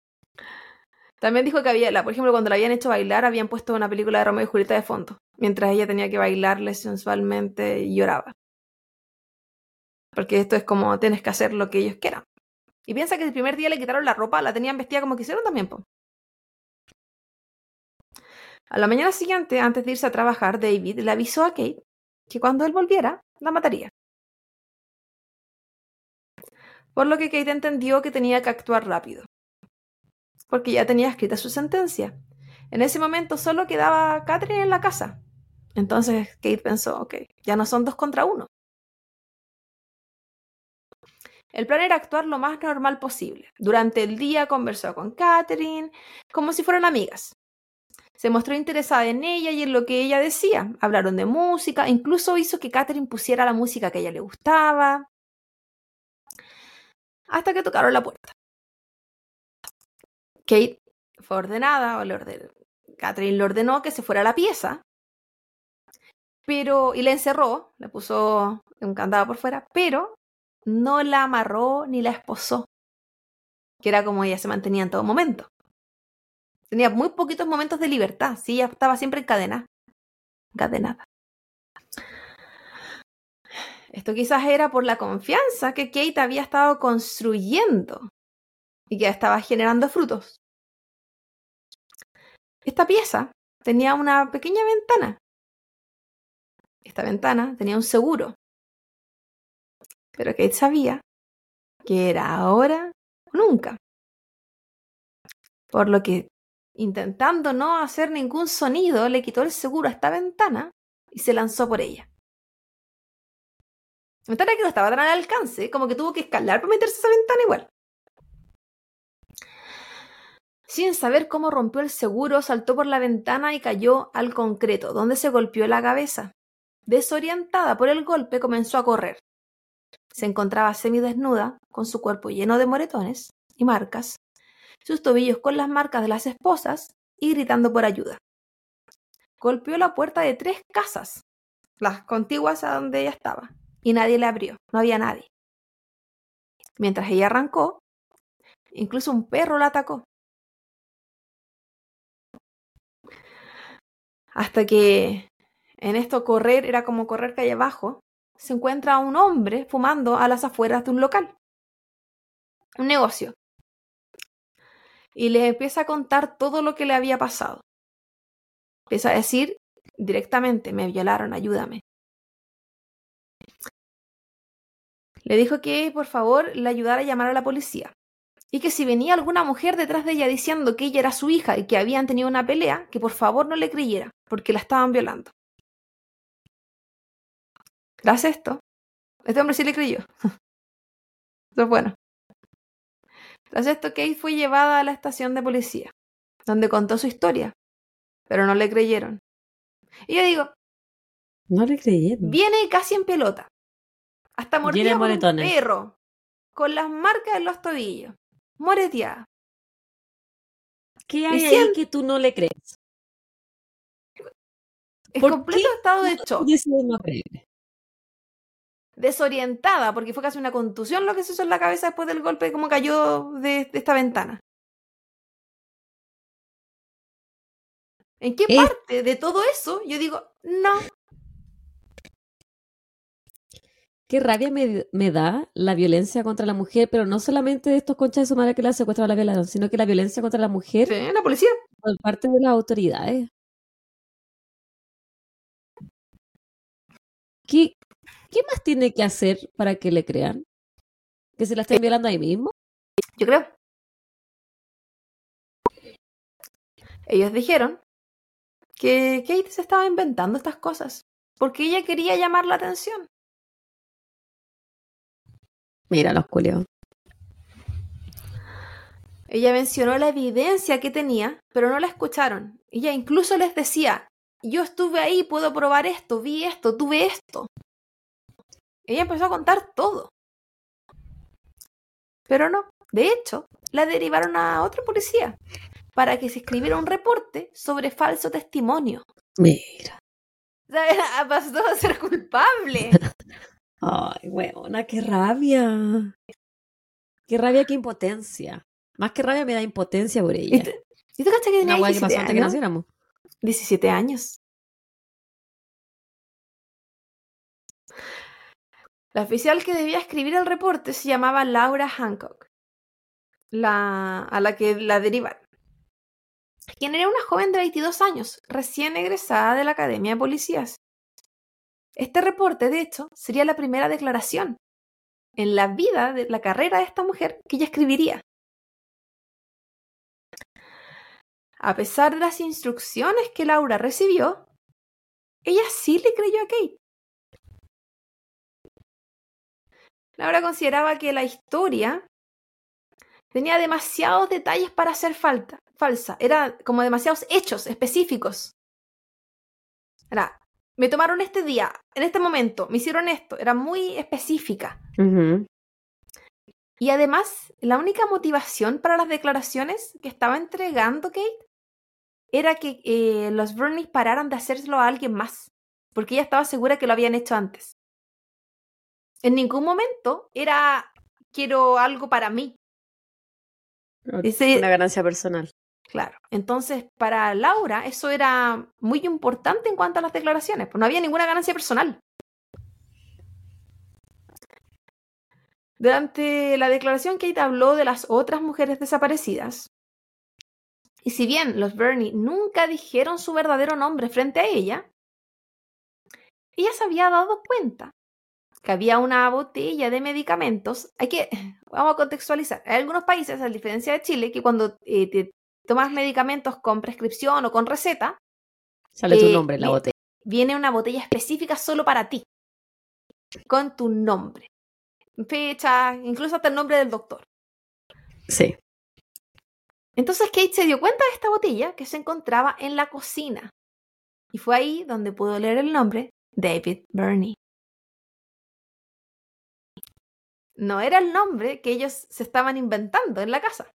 También dijo que había, la, por ejemplo, cuando la habían hecho bailar, habían puesto una película de Romeo y Julieta de fondo, mientras ella tenía que bailarle sensualmente y lloraba. Porque esto es como tienes que hacer lo que ellos quieran. Y piensa que el primer día le quitaron la ropa, la tenían vestida como quisieron también, po. A la mañana siguiente, antes de irse a trabajar, David le avisó a Kate que cuando él volviera, la mataría. Por lo que Kate entendió que tenía que actuar rápido, porque ya tenía escrita su sentencia. En ese momento solo quedaba Catherine en la casa. Entonces Kate pensó, ok, ya no son dos contra uno. El plan era actuar lo más normal posible. Durante el día conversó con Catherine como si fueran amigas. Se mostró interesada en ella y en lo que ella decía. Hablaron de música, incluso hizo que Catherine pusiera la música que a ella le gustaba. Hasta que tocaron la puerta. Kate fue ordenada, o le ordenó, Catherine le ordenó que se fuera a la pieza, pero, y la encerró, le puso un candado por fuera, pero no la amarró ni la esposó, que era como ella se mantenía en todo momento. Tenía muy poquitos momentos de libertad, sí, ella estaba siempre encadenada. Encadenada. Esto quizás era por la confianza que Kate había estado construyendo y que estaba generando frutos. Esta pieza tenía una pequeña ventana. Esta ventana tenía un seguro. Pero Kate sabía que era ahora o nunca. Por lo que, intentando no hacer ningún sonido, le quitó el seguro a esta ventana y se lanzó por ella. Ventana que no estaba tan al alcance, como que tuvo que escalar para meterse a esa ventana igual. Sin saber cómo rompió el seguro, saltó por la ventana y cayó al concreto, donde se golpeó la cabeza. Desorientada por el golpe, comenzó a correr. Se encontraba semidesnuda, con su cuerpo lleno de moretones y marcas, sus tobillos con las marcas de las esposas y gritando por ayuda. Golpeó la puerta de tres casas, las contiguas a donde ella estaba, y nadie le abrió, no había nadie. Mientras ella arrancó, incluso un perro la atacó. Hasta que en esto correr era como correr calle abajo, se encuentra un hombre fumando a las afueras de un local, un negocio. Y le empieza a contar todo lo que le había pasado. Empieza a decir directamente, me violaron, ayúdame. Le dijo que por favor le ayudara a llamar a la policía y que si venía alguna mujer detrás de ella diciendo que ella era su hija y que habían tenido una pelea, que por favor no le creyera, porque la estaban violando. Tras esto, este hombre sí le creyó. Eso es bueno. Tras esto, Kate fue llevada a la estación de policía, donde contó su historia, pero no le creyeron. Y yo digo, no le creyeron. Viene casi en pelota, hasta mordida por un perro, con las marcas en los tobillos, moreteada. ¿Qué hay ahí que tú no le crees? Es completo estado de shock. Desorientada, porque fue casi una contusión lo que se hizo en la cabeza después del golpe, como cayó de, esta ventana. ¿En qué parte de todo eso yo digo, no, Qué rabia me, da la violencia contra la mujer, pero no solamente de estos conchas de su madre que la secuestraron la violaron, sino que la violencia contra la mujer sí, la policía. por parte de las autoridades. ¿Qué, ¿Qué más tiene que hacer para que le crean? ¿Que se la estén violando ahí mismo? Yo creo. Ellos dijeron que Kate se estaba inventando estas cosas porque ella quería llamar la atención. Mira los culios. Ella mencionó la evidencia que tenía, pero no la escucharon. Ella incluso les decía, yo estuve ahí, puedo probar esto, vi esto, tuve esto. Ella empezó a contar todo. Pero no, de hecho, la derivaron a otra policía para que se escribiera un reporte sobre falso testimonio. Mira. pasó a ser culpable. Ay, weona, qué rabia. Qué rabia, qué impotencia. Más que rabia me da impotencia por ella. ¿Y tú, que tenía 17 años? Que 17 años. La oficial que debía escribir el reporte se llamaba Laura Hancock, la, a la que la derivaron. Quien era una joven de 22 años, recién egresada de la Academia de Policías. Este reporte, de hecho, sería la primera declaración en la vida de la carrera de esta mujer que ella escribiría. A pesar de las instrucciones que Laura recibió, ella sí le creyó a Kate. Laura consideraba que la historia tenía demasiados detalles para ser falta, falsa, era como demasiados hechos específicos. Era, me tomaron este día, en este momento, me hicieron esto, era muy específica. Y además, la única motivación para las declaraciones que estaba entregando Kate era que eh, los Bernies pararan de hacerlo a alguien más, porque ella estaba segura que lo habían hecho antes. En ningún momento era quiero algo para mí. Una ganancia personal. Claro. Entonces, para Laura, eso era muy importante en cuanto a las declaraciones, pues no había ninguna ganancia personal. Durante la declaración, Kate habló de las otras mujeres desaparecidas. Y si bien los Bernie nunca dijeron su verdadero nombre frente a ella, ella se había dado cuenta que había una botella de medicamentos. Hay que, vamos a contextualizar. Hay algunos países, a diferencia de Chile, que cuando eh, te tomas medicamentos con prescripción o con receta, sale tu eh, nombre en la botella. Viene una botella específica solo para ti, con tu nombre, fecha, incluso hasta el nombre del doctor. Sí. Entonces Kate se dio cuenta de esta botella que se encontraba en la cocina. Y fue ahí donde pudo leer el nombre David Burney. No era el nombre que ellos se estaban inventando en la casa.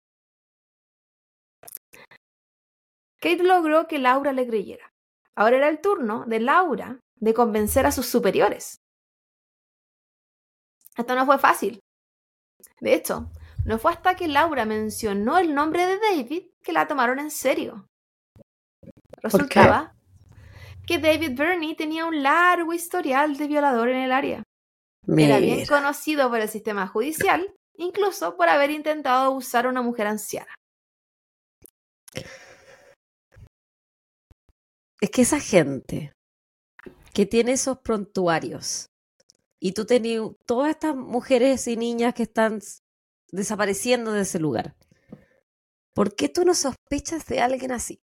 Kate logró que Laura le creyera. Ahora era el turno de Laura de convencer a sus superiores. Esto no fue fácil. De hecho, no fue hasta que Laura mencionó el nombre de David que la tomaron en serio. Resultaba que David Burney tenía un largo historial de violador en el área. Era bien conocido por el sistema judicial, incluso por haber intentado abusar a una mujer anciana. Es que esa gente que tiene esos prontuarios y tú tenías todas estas mujeres y niñas que están desapareciendo de ese lugar, ¿por qué tú no sospechas de alguien así?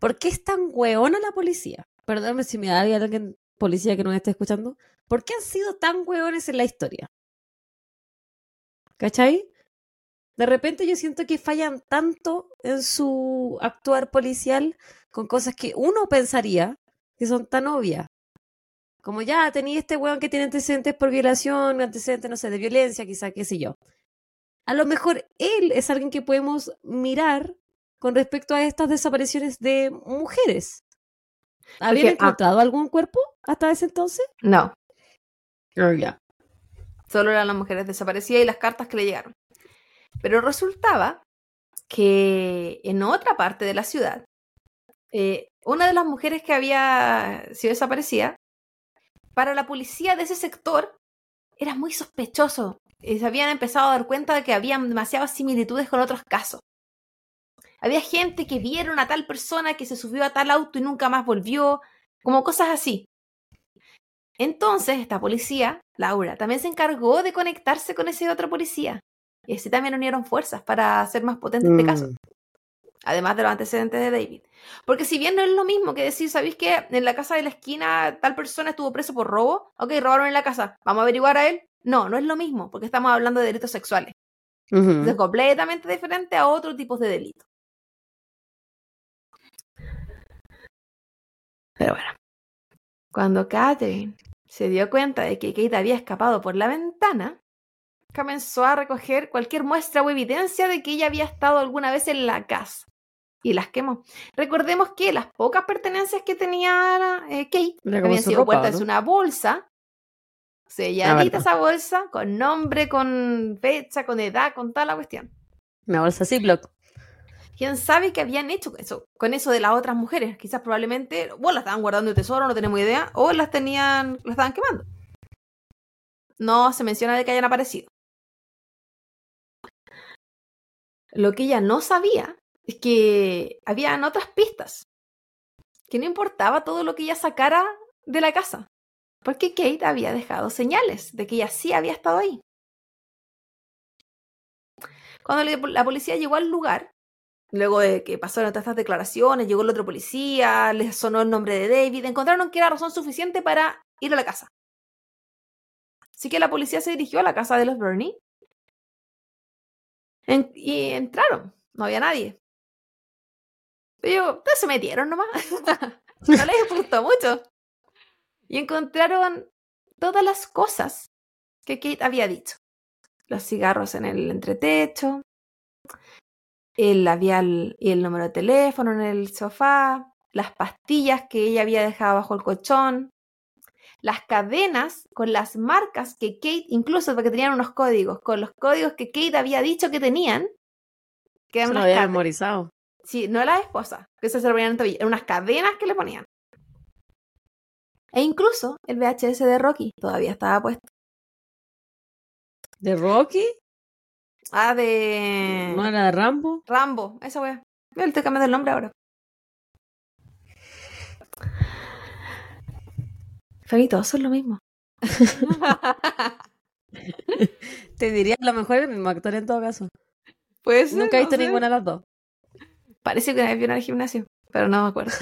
¿Por qué es tan hueona la policía? Perdóname si me da alguien policía que nos esté escuchando. ¿Por qué han sido tan hueones en la historia? ¿Cachai? De repente yo siento que fallan tanto en su actuar policial con cosas que uno pensaría que son tan obvias. Como ya tenía este weón que tiene antecedentes por violación, antecedentes, no sé, de violencia, quizá, qué sé yo. A lo mejor él es alguien que podemos mirar con respecto a estas desapariciones de mujeres. ¿Habían Porque, ah. encontrado algún cuerpo hasta ese entonces? No, ya. solo eran las mujeres desaparecidas y las cartas que le llegaron. Pero resultaba que en otra parte de la ciudad, eh, una de las mujeres que había sido desaparecida, para la policía de ese sector era muy sospechoso. Eh, se habían empezado a dar cuenta de que había demasiadas similitudes con otros casos. Había gente que vieron a tal persona que se subió a tal auto y nunca más volvió, como cosas así. Entonces, esta policía, Laura, también se encargó de conectarse con ese otro policía. Y así también unieron fuerzas para hacer más potente este caso, Mm, además de los antecedentes de David. Porque si bien no es lo mismo que decir, ¿sabéis que en la casa de la esquina tal persona estuvo preso por robo? Ok, robaron en la casa, vamos a averiguar a él. No, no es lo mismo, porque estamos hablando de delitos sexuales. Es completamente diferente a otros tipos de delitos. Pero bueno, cuando Catherine se dio cuenta de que Kate había escapado por la ventana, comenzó a recoger cualquier muestra o evidencia de que ella había estado alguna vez en la casa y las quemó. Recordemos que las pocas pertenencias que tenía eh, Kate habían sido puestas ¿no? en una bolsa, selladita verdad. esa bolsa, con nombre, con fecha, con edad, con toda la cuestión. Una bolsa Ziploc. ¿Quién sabe qué habían hecho con eso, con eso de las otras mujeres? Quizás probablemente o las estaban guardando de tesoro, no tenemos idea, o las tenían, las estaban quemando. No se menciona de que hayan aparecido. Lo que ella no sabía es que habían otras pistas. Que no importaba todo lo que ella sacara de la casa. Porque Kate había dejado señales de que ella sí había estado ahí. Cuando la policía llegó al lugar, luego de que pasaron todas estas declaraciones, llegó el otro policía, les sonó el nombre de David, encontraron que era razón suficiente para ir a la casa. Así que la policía se dirigió a la casa de los Burney En- y entraron, no había nadie. Pero se metieron nomás. no les gustó mucho. Y encontraron todas las cosas que Kate había dicho. Los cigarros en el entretecho, el labial y el número de teléfono en el sofá, las pastillas que ella había dejado bajo el colchón, las cadenas con las marcas que Kate, incluso porque tenían unos códigos, con los códigos que Kate había dicho que tenían, que Se lo había cadenas. memorizado. Sí, no la esposa, que se servían en tobillo, eran unas cadenas que le ponían. E incluso el VHS de Rocky todavía estaba puesto. ¿De Rocky? Ah, de ¿No era de Rambo? Rambo, esa wea. Yo le estoy cambiando el nombre ahora. Feli, todos son lo mismo. Te diría a lo mejor el mismo actor en todo caso. Pues Nunca he visto ninguna de las dos. Parece que una vez vino al gimnasio, pero no me acuerdo.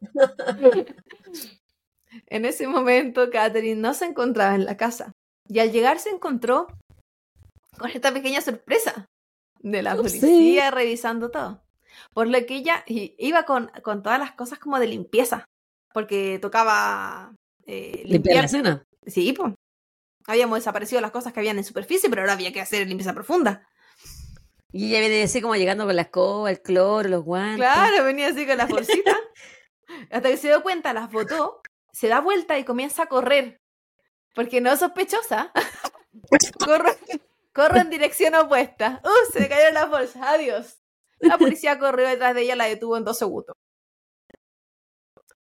en ese momento, Catherine no se encontraba en la casa. Y al llegar se encontró con esta pequeña sorpresa de la policía revisando todo. Por lo que ella iba con, con todas las cosas como de limpieza. Porque tocaba eh, Limpiar la escena. Sí, pues. Habíamos desaparecido las cosas que habían en superficie, pero ahora había que hacer limpieza profunda. Y ella viene así como llegando con la escoba, el cloro, los guantes. Claro, venía así con la bolsita. Hasta que se dio cuenta, las botó, se da vuelta y comienza a correr. Porque no es sospechosa. corro, corro en dirección opuesta. ¡Uh! Se le cayeron las bolsas. Adiós. La policía corrió detrás de ella, la detuvo en dos segundos.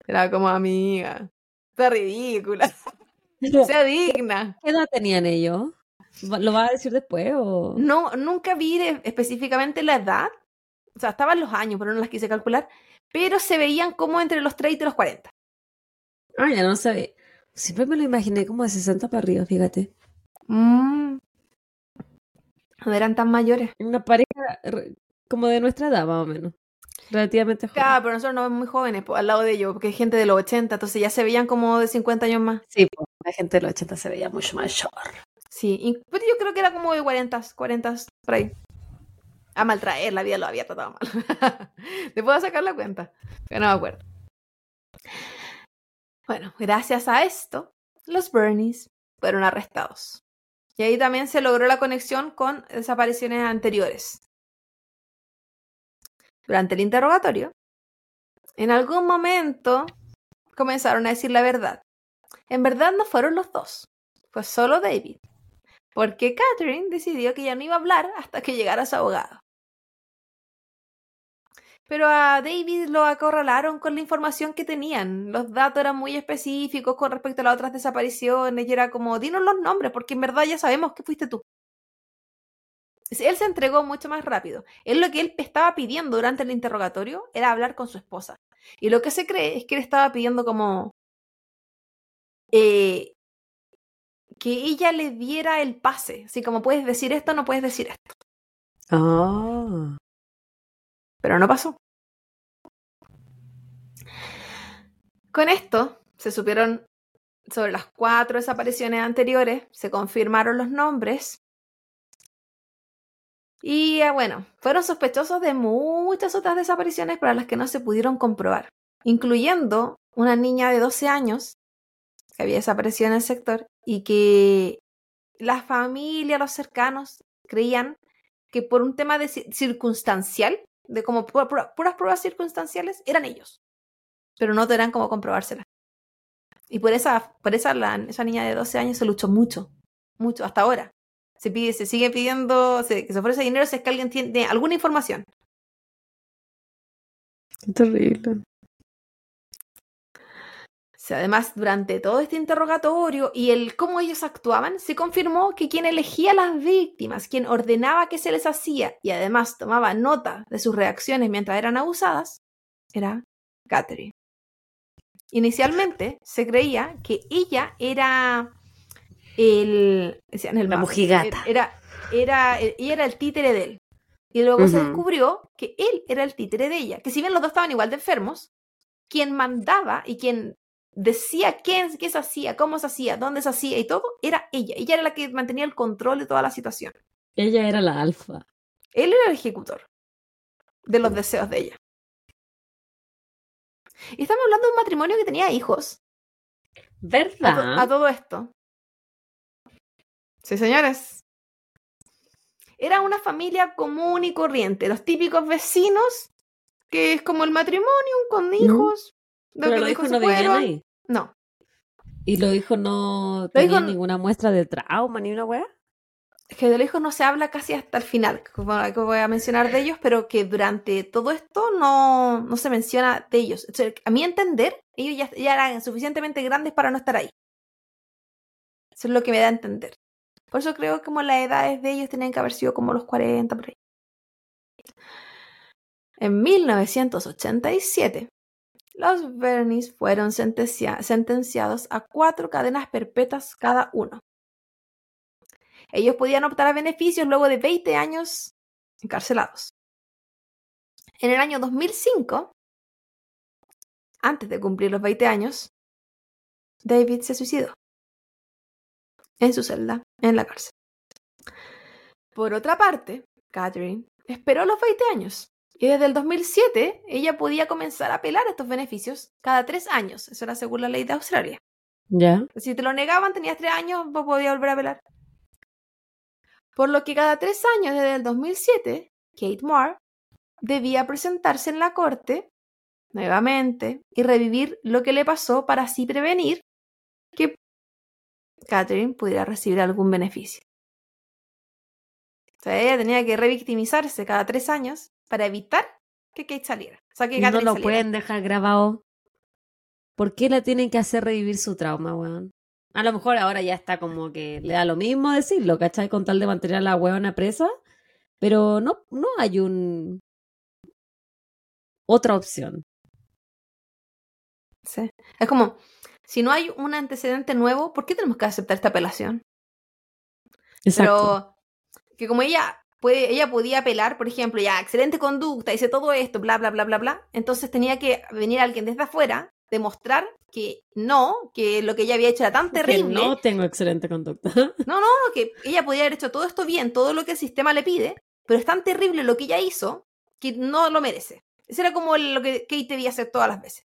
Era como amiga. Está ridícula. sea digna. ¿Qué edad tenían ellos? ¿Lo vas a decir después o...? No, nunca vi de- específicamente la edad. O sea, estaban los años, pero no las quise calcular. Pero se veían como entre los 30 y los 40. Ah, ya no sabía. Siempre me lo imaginé como de 60 para arriba, fíjate. Mm. No eran tan mayores. Una pareja re- como de nuestra edad, más o menos. Relativamente joven. Claro, pero nosotros no vemos muy jóvenes al lado de ellos, porque hay gente de los 80, entonces ya se veían como de 50 años más. Sí, pues, la gente de los 80 se veía mucho mayor. Sí, pero yo creo que era como de 40, 40 por ahí. A maltraer, la vida lo había tratado mal. Te puedo sacar la cuenta, pero no me acuerdo. Bueno, gracias a esto, los Bernies fueron arrestados. Y ahí también se logró la conexión con desapariciones anteriores. Durante el interrogatorio, en algún momento comenzaron a decir la verdad. En verdad no fueron los dos, fue solo David. Porque Catherine decidió que ya no iba a hablar hasta que llegara su abogado. Pero a David lo acorralaron con la información que tenían. Los datos eran muy específicos con respecto a las otras desapariciones y era como, dinos los nombres porque en verdad ya sabemos que fuiste tú. Él se entregó mucho más rápido. Él lo que él estaba pidiendo durante el interrogatorio era hablar con su esposa. Y lo que se cree es que él estaba pidiendo como eh, que ella le diera el pase. Así como puedes decir esto, no puedes decir esto. Ah. Pero no pasó. Con esto se supieron sobre las cuatro desapariciones anteriores, se confirmaron los nombres. Y eh, bueno, fueron sospechosos de muchas otras desapariciones para las que no se pudieron comprobar, incluyendo una niña de 12 años que había desaparecido en el sector y que la familia, los cercanos, creían que por un tema de ci- circunstancial, de como pu- pu- puras pruebas circunstanciales, eran ellos. Pero no tenían cómo comprobárselas. Y por esa, por esa, la- esa niña de 12 años se luchó mucho, mucho, hasta ahora. Se pide, se sigue pidiendo se- que se ofrece dinero si es que alguien tiene alguna información. Qué terrible. Además, durante todo este interrogatorio y el cómo ellos actuaban, se confirmó que quien elegía a las víctimas, quien ordenaba que se les hacía y además tomaba nota de sus reacciones mientras eran abusadas, era Catherine. Inicialmente se creía que ella era el, decían el La mago, mojigata. Era, era, ella era el títere de él. Y luego se descubrió que él era el títere de ella. Que si bien los dos estaban igual de enfermos, quien mandaba y quien decía quién, qué se hacía, cómo se hacía, dónde se hacía y todo, era ella. Ella era la que mantenía el control de toda la situación. Ella era la alfa. Él era el ejecutor de los deseos de ella. Y estamos hablando de un matrimonio que tenía hijos. A, to- ¿Verdad? a todo esto. Sí, señores. Era una familia común y corriente. Los típicos vecinos, que es como el matrimonio con hijos. Pero que los hijos no vivían ahí. No. Y los hijos no tenían ninguna muestra de trauma ni una weá. Es que de los hijos no se habla casi hasta el final, como que voy a mencionar de ellos, pero que durante todo esto no, no se menciona de ellos. O sea, a mi entender, ellos ya, ya eran suficientemente grandes para no estar ahí. Eso es lo que me da a entender. Por eso creo que como las edades de ellos tenían que haber sido como los 40 por ahí. En 1987, los Bernies fueron sentencia- sentenciados a cuatro cadenas perpetuas cada uno. Ellos podían optar a beneficios luego de 20 años encarcelados. En el año 2005, antes de cumplir los 20 años, David se suicidó en su celda en la cárcel. Por otra parte, Catherine esperó los 20 años y desde el 2007 ella podía comenzar a apelar estos beneficios cada tres años. Eso era según la ley de Australia. Ya. Si te lo negaban, tenías tres años, vos podías volver a apelar. Por lo que cada tres años desde el 2007, Kate Moore debía presentarse en la corte nuevamente y revivir lo que le pasó para así prevenir que Catherine pudiera recibir algún beneficio. O sea, ella tenía que revictimizarse cada tres años para evitar que Kate saliera. O sea, que No lo saliera. pueden dejar grabado. ¿por qué la tienen que hacer revivir su trauma, weón? A lo mejor ahora ya está como que le da lo mismo decirlo, ¿cachai? Con tal de mantener a la huevona presa. Pero no, no hay un otra opción. Sí. Es como, si no hay un antecedente nuevo, ¿por qué tenemos que aceptar esta apelación? Exacto. Pero que como ella puede, ella podía apelar, por ejemplo, ya, excelente conducta, hice todo esto, bla, bla, bla, bla, bla. Entonces tenía que venir alguien desde afuera, demostrar que no, que lo que ella había hecho era tan terrible. Que no tengo excelente conducta. No, no, que ella podía haber hecho todo esto bien, todo lo que el sistema le pide, pero es tan terrible lo que ella hizo que no lo merece. Eso era como lo que Kate debía hacer todas las veces.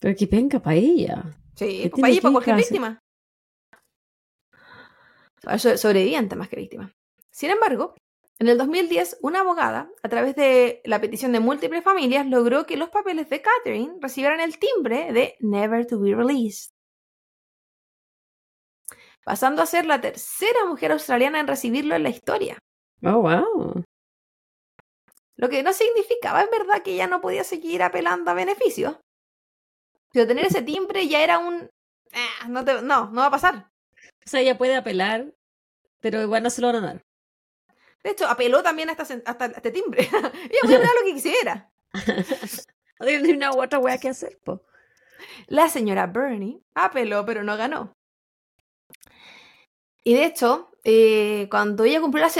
Pero que venga para ella. Sí, para ella para cualquier víctima. Sobreviviente más que víctima. Sin embargo, en el 2010, una abogada, a través de la petición de múltiples familias, logró que los papeles de Catherine recibieran el timbre de Never to be released, pasando a ser la tercera mujer australiana en recibirlo en la historia. Oh, wow. Lo que no significaba en verdad que ella no podía seguir apelando a beneficios. Pero tener ese timbre ya era un... Eh, no, no, no va a pasar. O sea, ella puede apelar, pero igual no se lo van a dar. De hecho, apeló también hasta, hasta este timbre. ella podía dar lo que quisiera. no tiene una u otra wea que hacer, po. La señora Bernie apeló, pero no ganó. Y de hecho, eh, cuando ella cumplió la,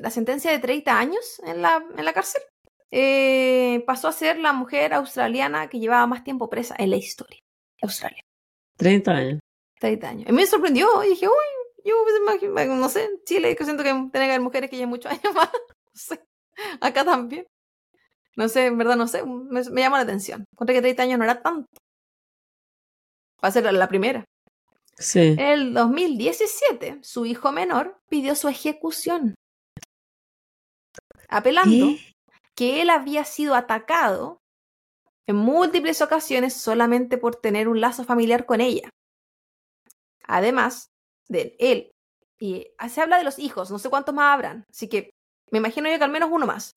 la, sentencia de 30 años en la, en la cárcel, eh, pasó a ser la mujer australiana que llevaba más tiempo presa en la historia Australia. 30 años. 30 años. Y me sorprendió y dije, uy, yo no sé, en Chile yo siento que tiene que haber mujeres que llevan muchos años más. No sé. Acá también. No sé, en verdad no sé, me, me llama la atención. Conté que 30 años no era tanto. Va a ser la primera. En el 2017, su hijo menor pidió su ejecución, apelando que él había sido atacado en múltiples ocasiones solamente por tener un lazo familiar con ella. Además de él, y se habla de los hijos, no sé cuántos más habrán, así que me imagino yo que al menos uno más,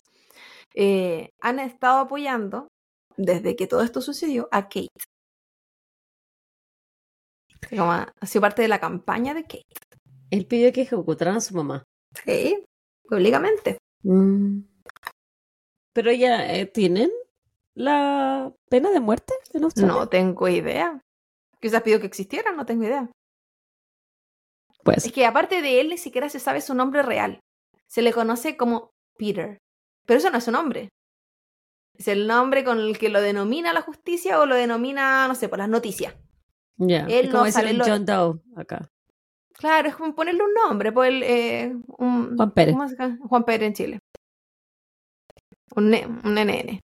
eh, han estado apoyando, desde que todo esto sucedió, a Kate ha sido parte de la campaña de Kate. Él pidió que ejecutaran a su mamá. Sí, obligamente. Mm. Pero ya eh, tienen la pena de muerte No tengo idea. Quizás pidió que existiera, no tengo idea. Pues. Es que aparte de él, ni siquiera se sabe su nombre real. Se le conoce como Peter. Pero eso no es su nombre. Es el nombre con el que lo denomina la justicia o lo denomina, no sé, por las noticias. Ya, él es como no John Doe acá. Claro, es como ponerle un nombre, pues eh, un, Juan Pérez. Juan Pérez en Chile. Un, un NN.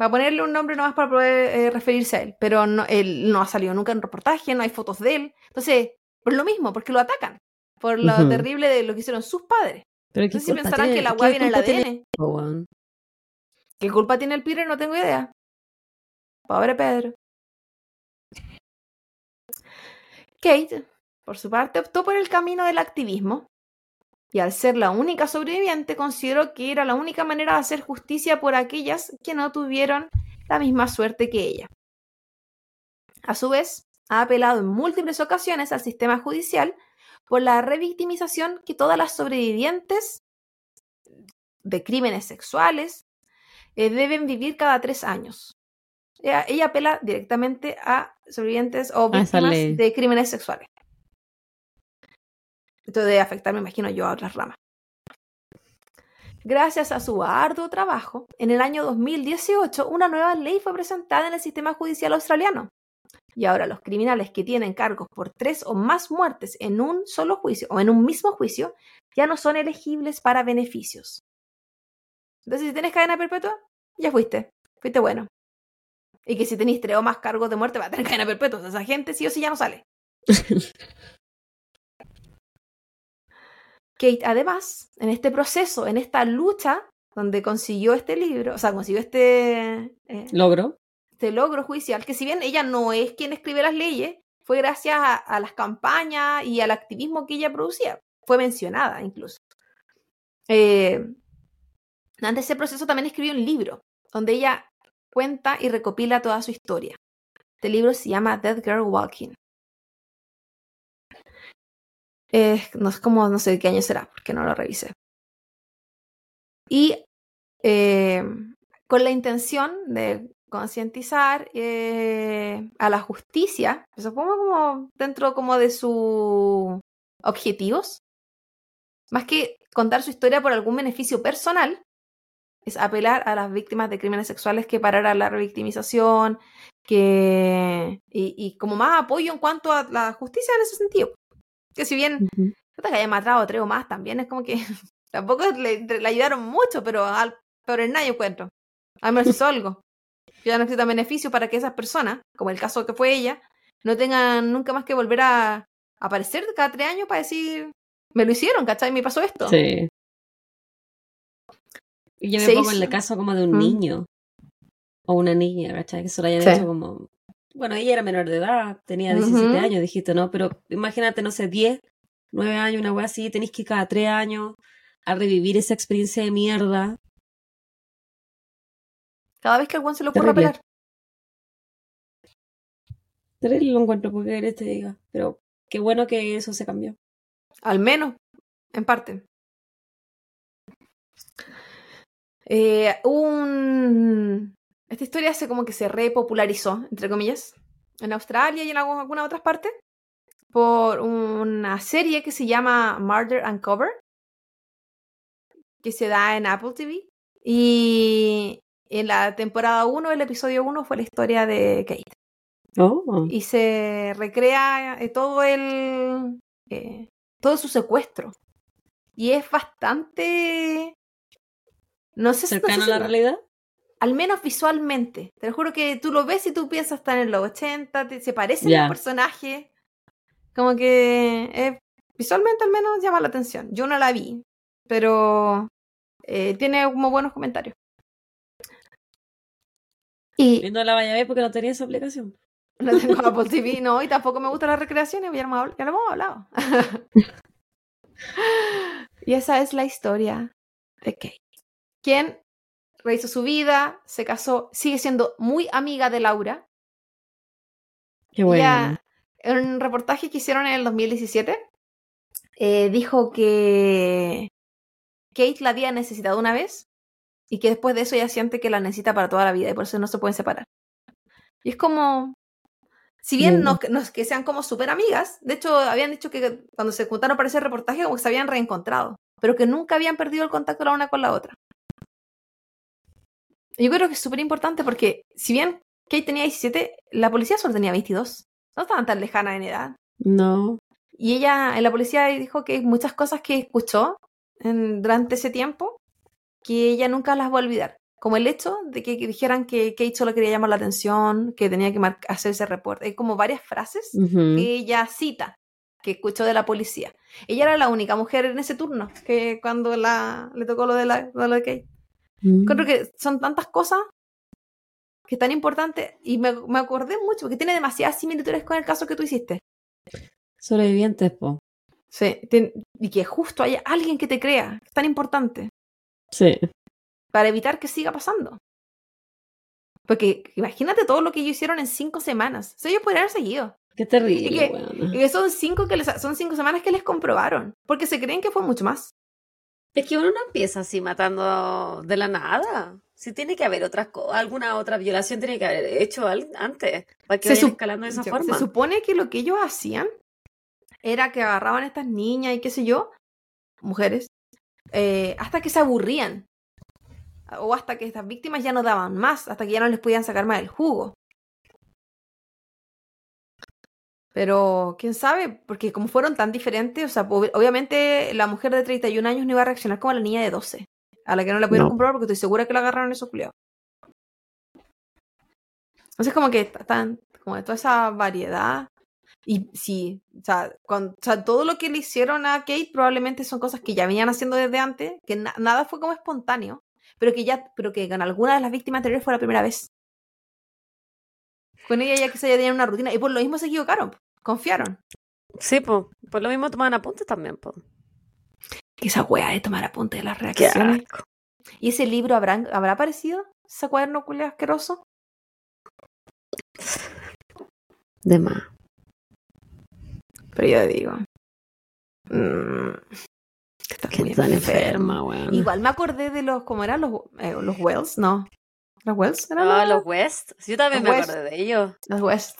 Va a ponerle un nombre nomás para poder eh, referirse a él, pero no, él no ha salido nunca en reportaje, no hay fotos de él. Entonces, por lo mismo, porque lo atacan, por lo terrible de lo que hicieron sus padres. Pero ¿qué si pensarán que la agua viene en el ADN. ¿Qué culpa tiene el Peter? No tengo idea. Pobre Pedro. Kate, por su parte, optó por el camino del activismo y al ser la única sobreviviente consideró que era la única manera de hacer justicia por aquellas que no tuvieron la misma suerte que ella. A su vez, ha apelado en múltiples ocasiones al sistema judicial por la revictimización que todas las sobrevivientes de crímenes sexuales eh, deben vivir cada tres años ella, apela directamente a sobrevivientes o víctimas de crímenes sexuales. Esto debe afectar, me imagino yo, a otras ramas. Gracias a su arduo trabajo, en el año 2018 una nueva ley fue presentada en el sistema judicial australiano. Y ahora los criminales que tienen cargos por tres o más muertes en un solo juicio o en un mismo juicio ya no son elegibles para beneficios. Entonces, si tienes cadena perpetua, ya fuiste. Fuiste bueno. Y que si tenéis tres o más cargos de muerte va a tener cadena perpetua. esa gente sí o sí ya no sale. Kate, además, en este proceso, en esta lucha donde consiguió este libro, o sea, consiguió este eh, logro. Este logro judicial, que si bien ella no es quien escribe las leyes, fue gracias a, las campañas y al activismo que ella producía. Fue mencionada incluso. Eh, antes de ese proceso también escribió un libro donde ella cuenta y recopila toda su historia. Este libro se llama Dead Girl Walking. no sé cómo, no sé de qué año será, porque no lo revisé. Y eh, con la intención de concientizar eh, a la justicia, supongo como dentro como de sus objetivos, más que contar su historia por algún beneficio personal, es apelar a las víctimas de crímenes sexuales que parara la revictimización, que y, como más apoyo en cuanto a la justicia en ese sentido. Que si bien que haya matado a tres o más, también es como que tampoco le, ayudaron mucho, pero al pero en nadie encuentro. Al menos hizo algo. Ya no necesita beneficio para que esas personas, como el caso que fue ella, no tengan nunca más que volver a aparecer cada tres años para decir, me lo hicieron, ¿cachai? Me pasó esto. Sí. Y yo me pongo en el caso como de un niño o una niña, ¿cachai? Que se lo hayan hecho como. Bueno, ella era menor de edad, tenía 17 años, dijiste, ¿no? Pero imagínate, no sé, 10, 9 años, una wea así, tenéis que ir cada 3 años a revivir esa experiencia de mierda. Cada vez que algún se le ocurra pelar. Terrible lo encuentro, porque querés te diga. Pero qué bueno que eso se cambió. Al menos, en parte. Eh, un... Esta historia se como que se repopularizó, entre comillas, en Australia y en algunas otras partes, por una serie que se llama Murder Uncover, que se da en Apple TV. Y en la temporada 1, el episodio 1 fue la historia de Kate. Oh. Y se recrea eh, todo el. Eh, todo su secuestro. Y es bastante. No sé si. ¿Cercano a la realidad? Al menos visualmente. Te lo juro que tú lo ves y tú piensas estar en los 80, se parecen los personajes. Como que. Eh, visualmente al menos llama la atención. Yo no la vi, pero. tiene como buenos comentarios. Y, no la vaya a ver porque no tenía esa aplicación. No tengo Apple TV, no, y tampoco me gustan las recreaciones, ya lo, hemos hablado. y esa es la historia de Kate, quien rehizo su vida, se casó, sigue siendo muy amiga de Laura. Qué bueno. en un reportaje que hicieron en el 2017, eh, dijo que Kate la había necesitado una vez y que después de eso ella siente que la necesita para toda la vida y por eso no se pueden separar. Y es como, si bien no, es que sean como súper amigas, de hecho habían dicho que cuando se juntaron para ese reportaje como que se habían reencontrado, pero que nunca habían perdido el contacto la una con la otra. Yo creo que es súper importante porque si bien Kate tenía 17, la policía solo tenía 22. No estaban tan lejanas en edad. No. Y ella en la policía dijo que muchas cosas que escuchó durante ese tiempo que ella nunca las va a olvidar. Como el hecho de que, dijeran que Kate solo quería llamar la atención, que tenía que hacer ese reporte. Hay como varias frases que ella cita, que escuchó de la policía. Ella era la única mujer en ese turno, que cuando la, le tocó lo de, la, lo de Kate. Mm. Creo que son tantas cosas que es tan importante y me, me, acordé mucho porque tiene demasiadas similitudes con el caso que tú hiciste. Sobrevivientes, po. Sí, y que justo haya alguien que te crea, es tan importante. Sí. Para evitar que siga pasando. Porque imagínate todo lo que ellos hicieron en cinco semanas. O ellos podrían haber seguido. Qué terrible. Y que, son, cinco que son cinco semanas que les comprobaron. Porque se creen que fue mucho más. Es que uno no empieza así matando de la nada. Si tiene que haber otras alguna otra violación tiene que haber hecho antes para que se escalando de esa forma. Se supone que lo que ellos hacían era que agarraban a estas niñas y qué sé yo, mujeres, eh, hasta que se aburrían. O hasta que estas víctimas ya no daban más, hasta que ya no les podían sacar más el jugo. Pero, quién sabe, porque como fueron tan diferentes, o sea, obviamente la mujer de 31 años no iba a reaccionar como la niña de 12, a la que no la pudieron comprobar porque estoy segura que la agarraron esos culiados. Entonces, como que están, como de toda esa variedad, y sí, o sea, todo lo que le hicieron a Kate probablemente son cosas que ya venían haciendo desde antes, que nada fue como espontáneo, pero que ya, pero que con alguna de las víctimas anteriores fue la primera vez. Con ella ya que se ya tenían una rutina, y por lo mismo se equivocaron, confiaron. Sí, pues, por lo mismo tomaban apuntes también, pues. Esa wea de tomar apuntes de las reacciones. ¿Y ese libro habrá, habrá aparecido? ese cuaderno culiao asqueroso. De más. Pero yo digo. mm, que estás Que muy tan enferma. enferma, weón. Igual me acordé de los, ¿cómo eran los, eh, los Wells? No. ¿Los Wells? ¿Eran Ah, los, los West. Sí, Yo también Los me West. acordé de ellos. los West.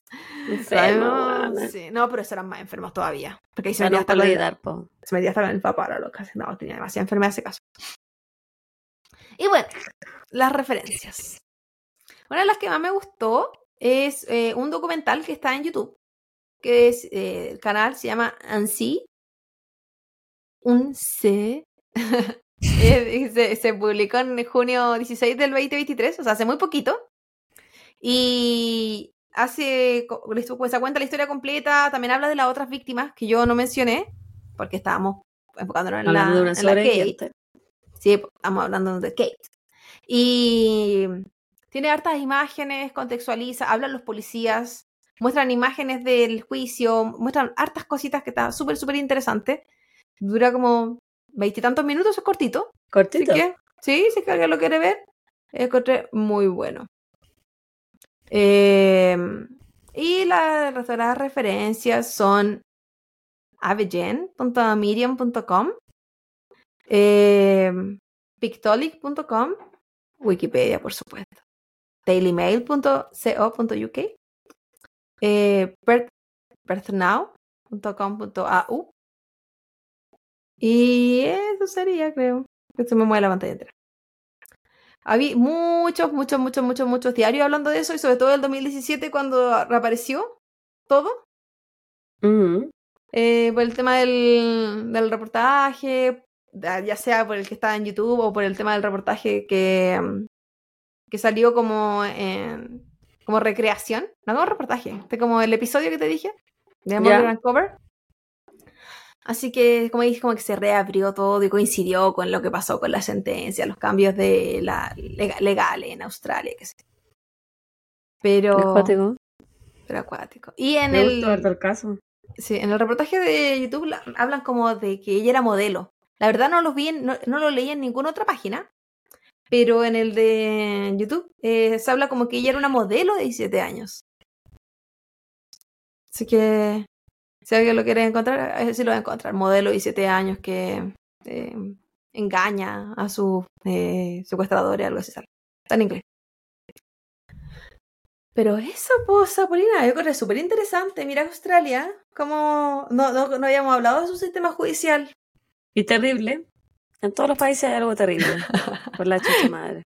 Enfermo, no, sí, no, pero esos eran más enfermos todavía. Porque ahí se metía no hasta, olvidar, se metía hasta con el papá, lo que no, tenía demasiada enfermedad ese caso. Y bueno, las referencias. Una de las que más me gustó es eh, un documental que está en YouTube, que es, eh, el canal se llama Ansi. Un C. Eh, se, se publicó en junio 16 del 2023, o sea, hace muy poquito. Y hace, pues, se cuenta la historia completa, también habla de las otras víctimas que yo no mencioné, porque estábamos enfocándonos en la, Hablando de una en la Kate. Sí, estamos hablando de Kate. Y tiene hartas imágenes, contextualiza, hablan los policías, muestran imágenes del juicio, muestran hartas cositas que está súper, súper interesante. Dura como veintitantos minutos, es cortito. Así Cortito. que, sí, si es que alguien lo quiere ver, encontré muy bueno. Eh, y la, las referencias son avegen.medium.com, eh, pictolic.com, Wikipedia, por supuesto, dailymail.co.uk, eh, birthnow.com.au, y eso sería, creo. Que se me mueve la pantalla entera. Había muchos, muchos, muchos, muchos, muchos diarios hablando de eso, y sobre todo el 2017 cuando reapareció todo, eh, por el tema del, del reportaje, ya sea por el que estaba en YouTube o por el tema del reportaje que, que salió como en- como recreación, no como reportaje, este como el episodio que te dije de Ya. Mother Uncover. Así que, como dije, como que se reabrió todo y coincidió con lo que pasó con la sentencia, los cambios de la lega- legales en Australia, qué sé. Pero, Acuático. pero acuático. Y en Me el, gustó el caso. Sí, en el reportaje de YouTube la- hablan como de que ella era modelo. La verdad no lo vi, en- no, no lo leí en ninguna otra página, pero en el de YouTube eh, se habla como que ella era una modelo de 17 años. Así que si alguien lo quiere encontrar, eh, sí lo va a encontrar. Modelo de 17 años que eh, engaña a sus eh, secuestradores, algo así sale. Está en inglés. Pero eso, pues, Sapolina, yo creo que es súper interesante. Mira Australia, como no, no habíamos hablado de su sistema judicial. Y terrible. En todos los países hay algo terrible. por la chucha madre.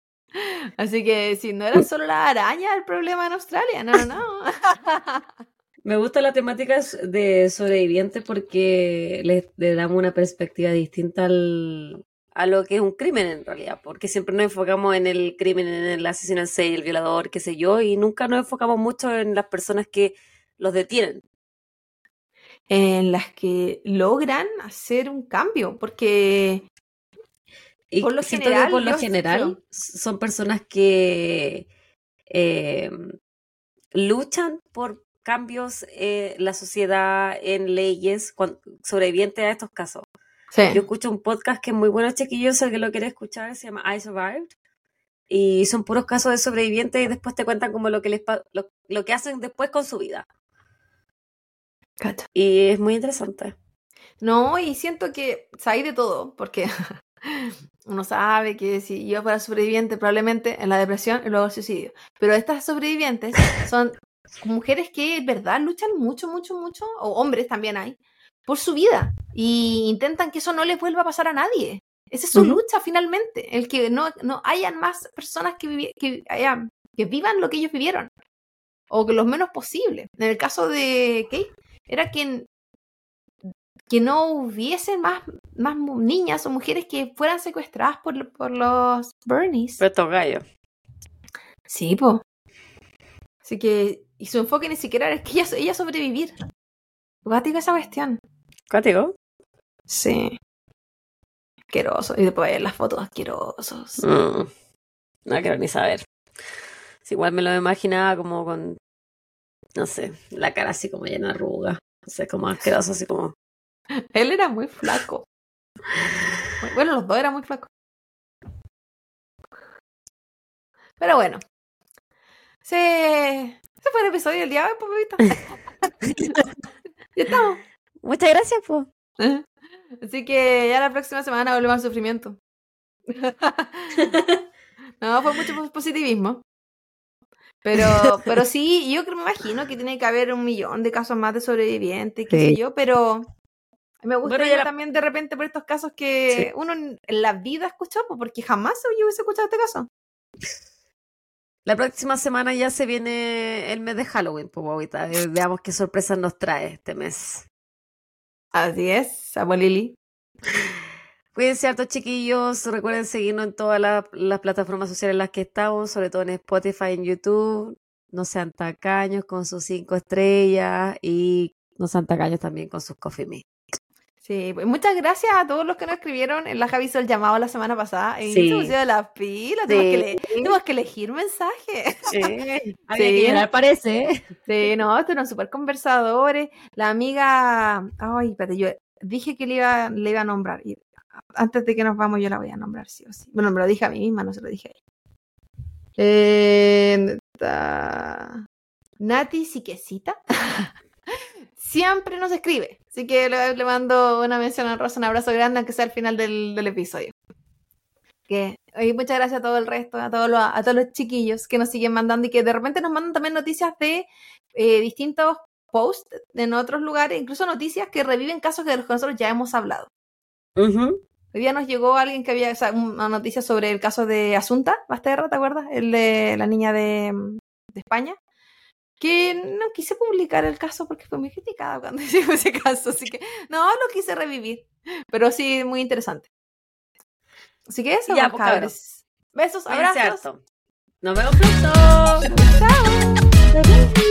Así que si no era solo la araña el problema en Australia, no, no, no. Me gusta la temática de sobrevivientes porque le, le damos una perspectiva distinta al, a lo que es un crimen en realidad, porque siempre nos enfocamos en el crimen, en el asesino en serie, el violador, qué sé yo, y nunca nos enfocamos mucho en las personas que los detienen. En las que logran hacer un cambio, porque Y Por lo siento que general, por lo general son personas que eh, luchan por cambios en la sociedad, en leyes, sobrevivientes a estos casos. sí, Yo escucho un podcast que es muy bueno, chiquillos, el que lo quiere escuchar, se llama I Survived. Y son puros casos de sobrevivientes y después te cuentan como lo que les lo, lo que hacen después con su vida. cacha. Y es muy interesante. No, y siento que hay de todo, porque uno sabe que si yo fuera sobreviviente, probablemente en la depresión y luego el suicidio. Pero estas sobrevivientes son mujeres que en verdad luchan mucho, mucho, mucho, o hombres también hay, por su vida. Y intentan que eso no les vuelva a pasar a nadie. Esa es su lucha finalmente, el que no, no hayan más personas que, que, hayan- que vivan lo que ellos vivieron, o que lo menos posible. En el caso de Kate, era quien que no hubiese más, más niñas o mujeres que fueran secuestradas por, por los Bernies. Pero estos gallos. Sí, po. Así que, y su enfoque ni siquiera era que ella, ella sobrevivir. Guática esa cuestión. ¿Cuático? Sí. Asqueroso. Y después ver las fotos asquerosos. Mm, no quiero ni saber. Si igual me lo imaginaba como con, no sé, la cara así como llena de arrugas. No sé, como asqueroso, así como... Él era muy flaco. Bueno, los dos eran muy flacos. Pero bueno. Se, se fue el episodio del día de hoy, pues, ya estamos. Muchas gracias, pues. Así que ya la próxima semana volvemos al sufrimiento. no, fue mucho positivismo. Pero, pero sí, yo creo, me imagino que tiene que haber un millón de casos más de sobrevivientes, qué sé yo, pero me gustaría también de repente por estos casos que uno en la vida escuchó, porque jamás yo hubiese escuchado este caso. La próxima semana ya se viene el mes de Halloween, pues ahorita veamos qué sorpresas nos trae este mes. Así es, Lili. Cuídense harto, chiquillos. Recuerden seguirnos en todas las plataformas sociales en las que estamos, sobre todo en Spotify, en YouTube. No sean tacaños con sus cinco estrellas y no sean tacaños también con sus coffee me. Sí, pues muchas gracias a todos los que nos escribieron. En la Javi hizo el llamado la semana pasada y sí. se de la pila. Sí. Tenemos, que elegir mensajes. Sí, sí. parece. Sí, no, eran súper conversadores. La amiga. Ay, espérate, yo dije que le iba, le iba a nombrar. Y antes de que nos vamos, yo la voy a nombrar, sí o sí. Bueno, me lo dije a mí misma, no se lo dije a ella. Eh, Nati Siquecita. Siempre nos escribe. Así que le, mando una mención a Rosa, un abrazo grande, aunque sea al final del, episodio. Que, y muchas gracias a todo el resto, a todos, los, a todos los chiquillos que nos siguen mandando y que de repente nos mandan también noticias de eh, distintos posts en otros lugares, incluso noticias que reviven casos de los que nosotros ya hemos hablado. Hoy día nos llegó alguien que había una noticia sobre el caso de Asunta Basterra, ¿te acuerdas? El de la niña de, de España. Que no quise publicar el caso porque fue muy criticada cuando hicimos ese caso, así que no lo quise revivir. Pero sí, muy interesante. Así que eso, ya, pues, Besos, abrazos. Nos vemos pronto. Chao.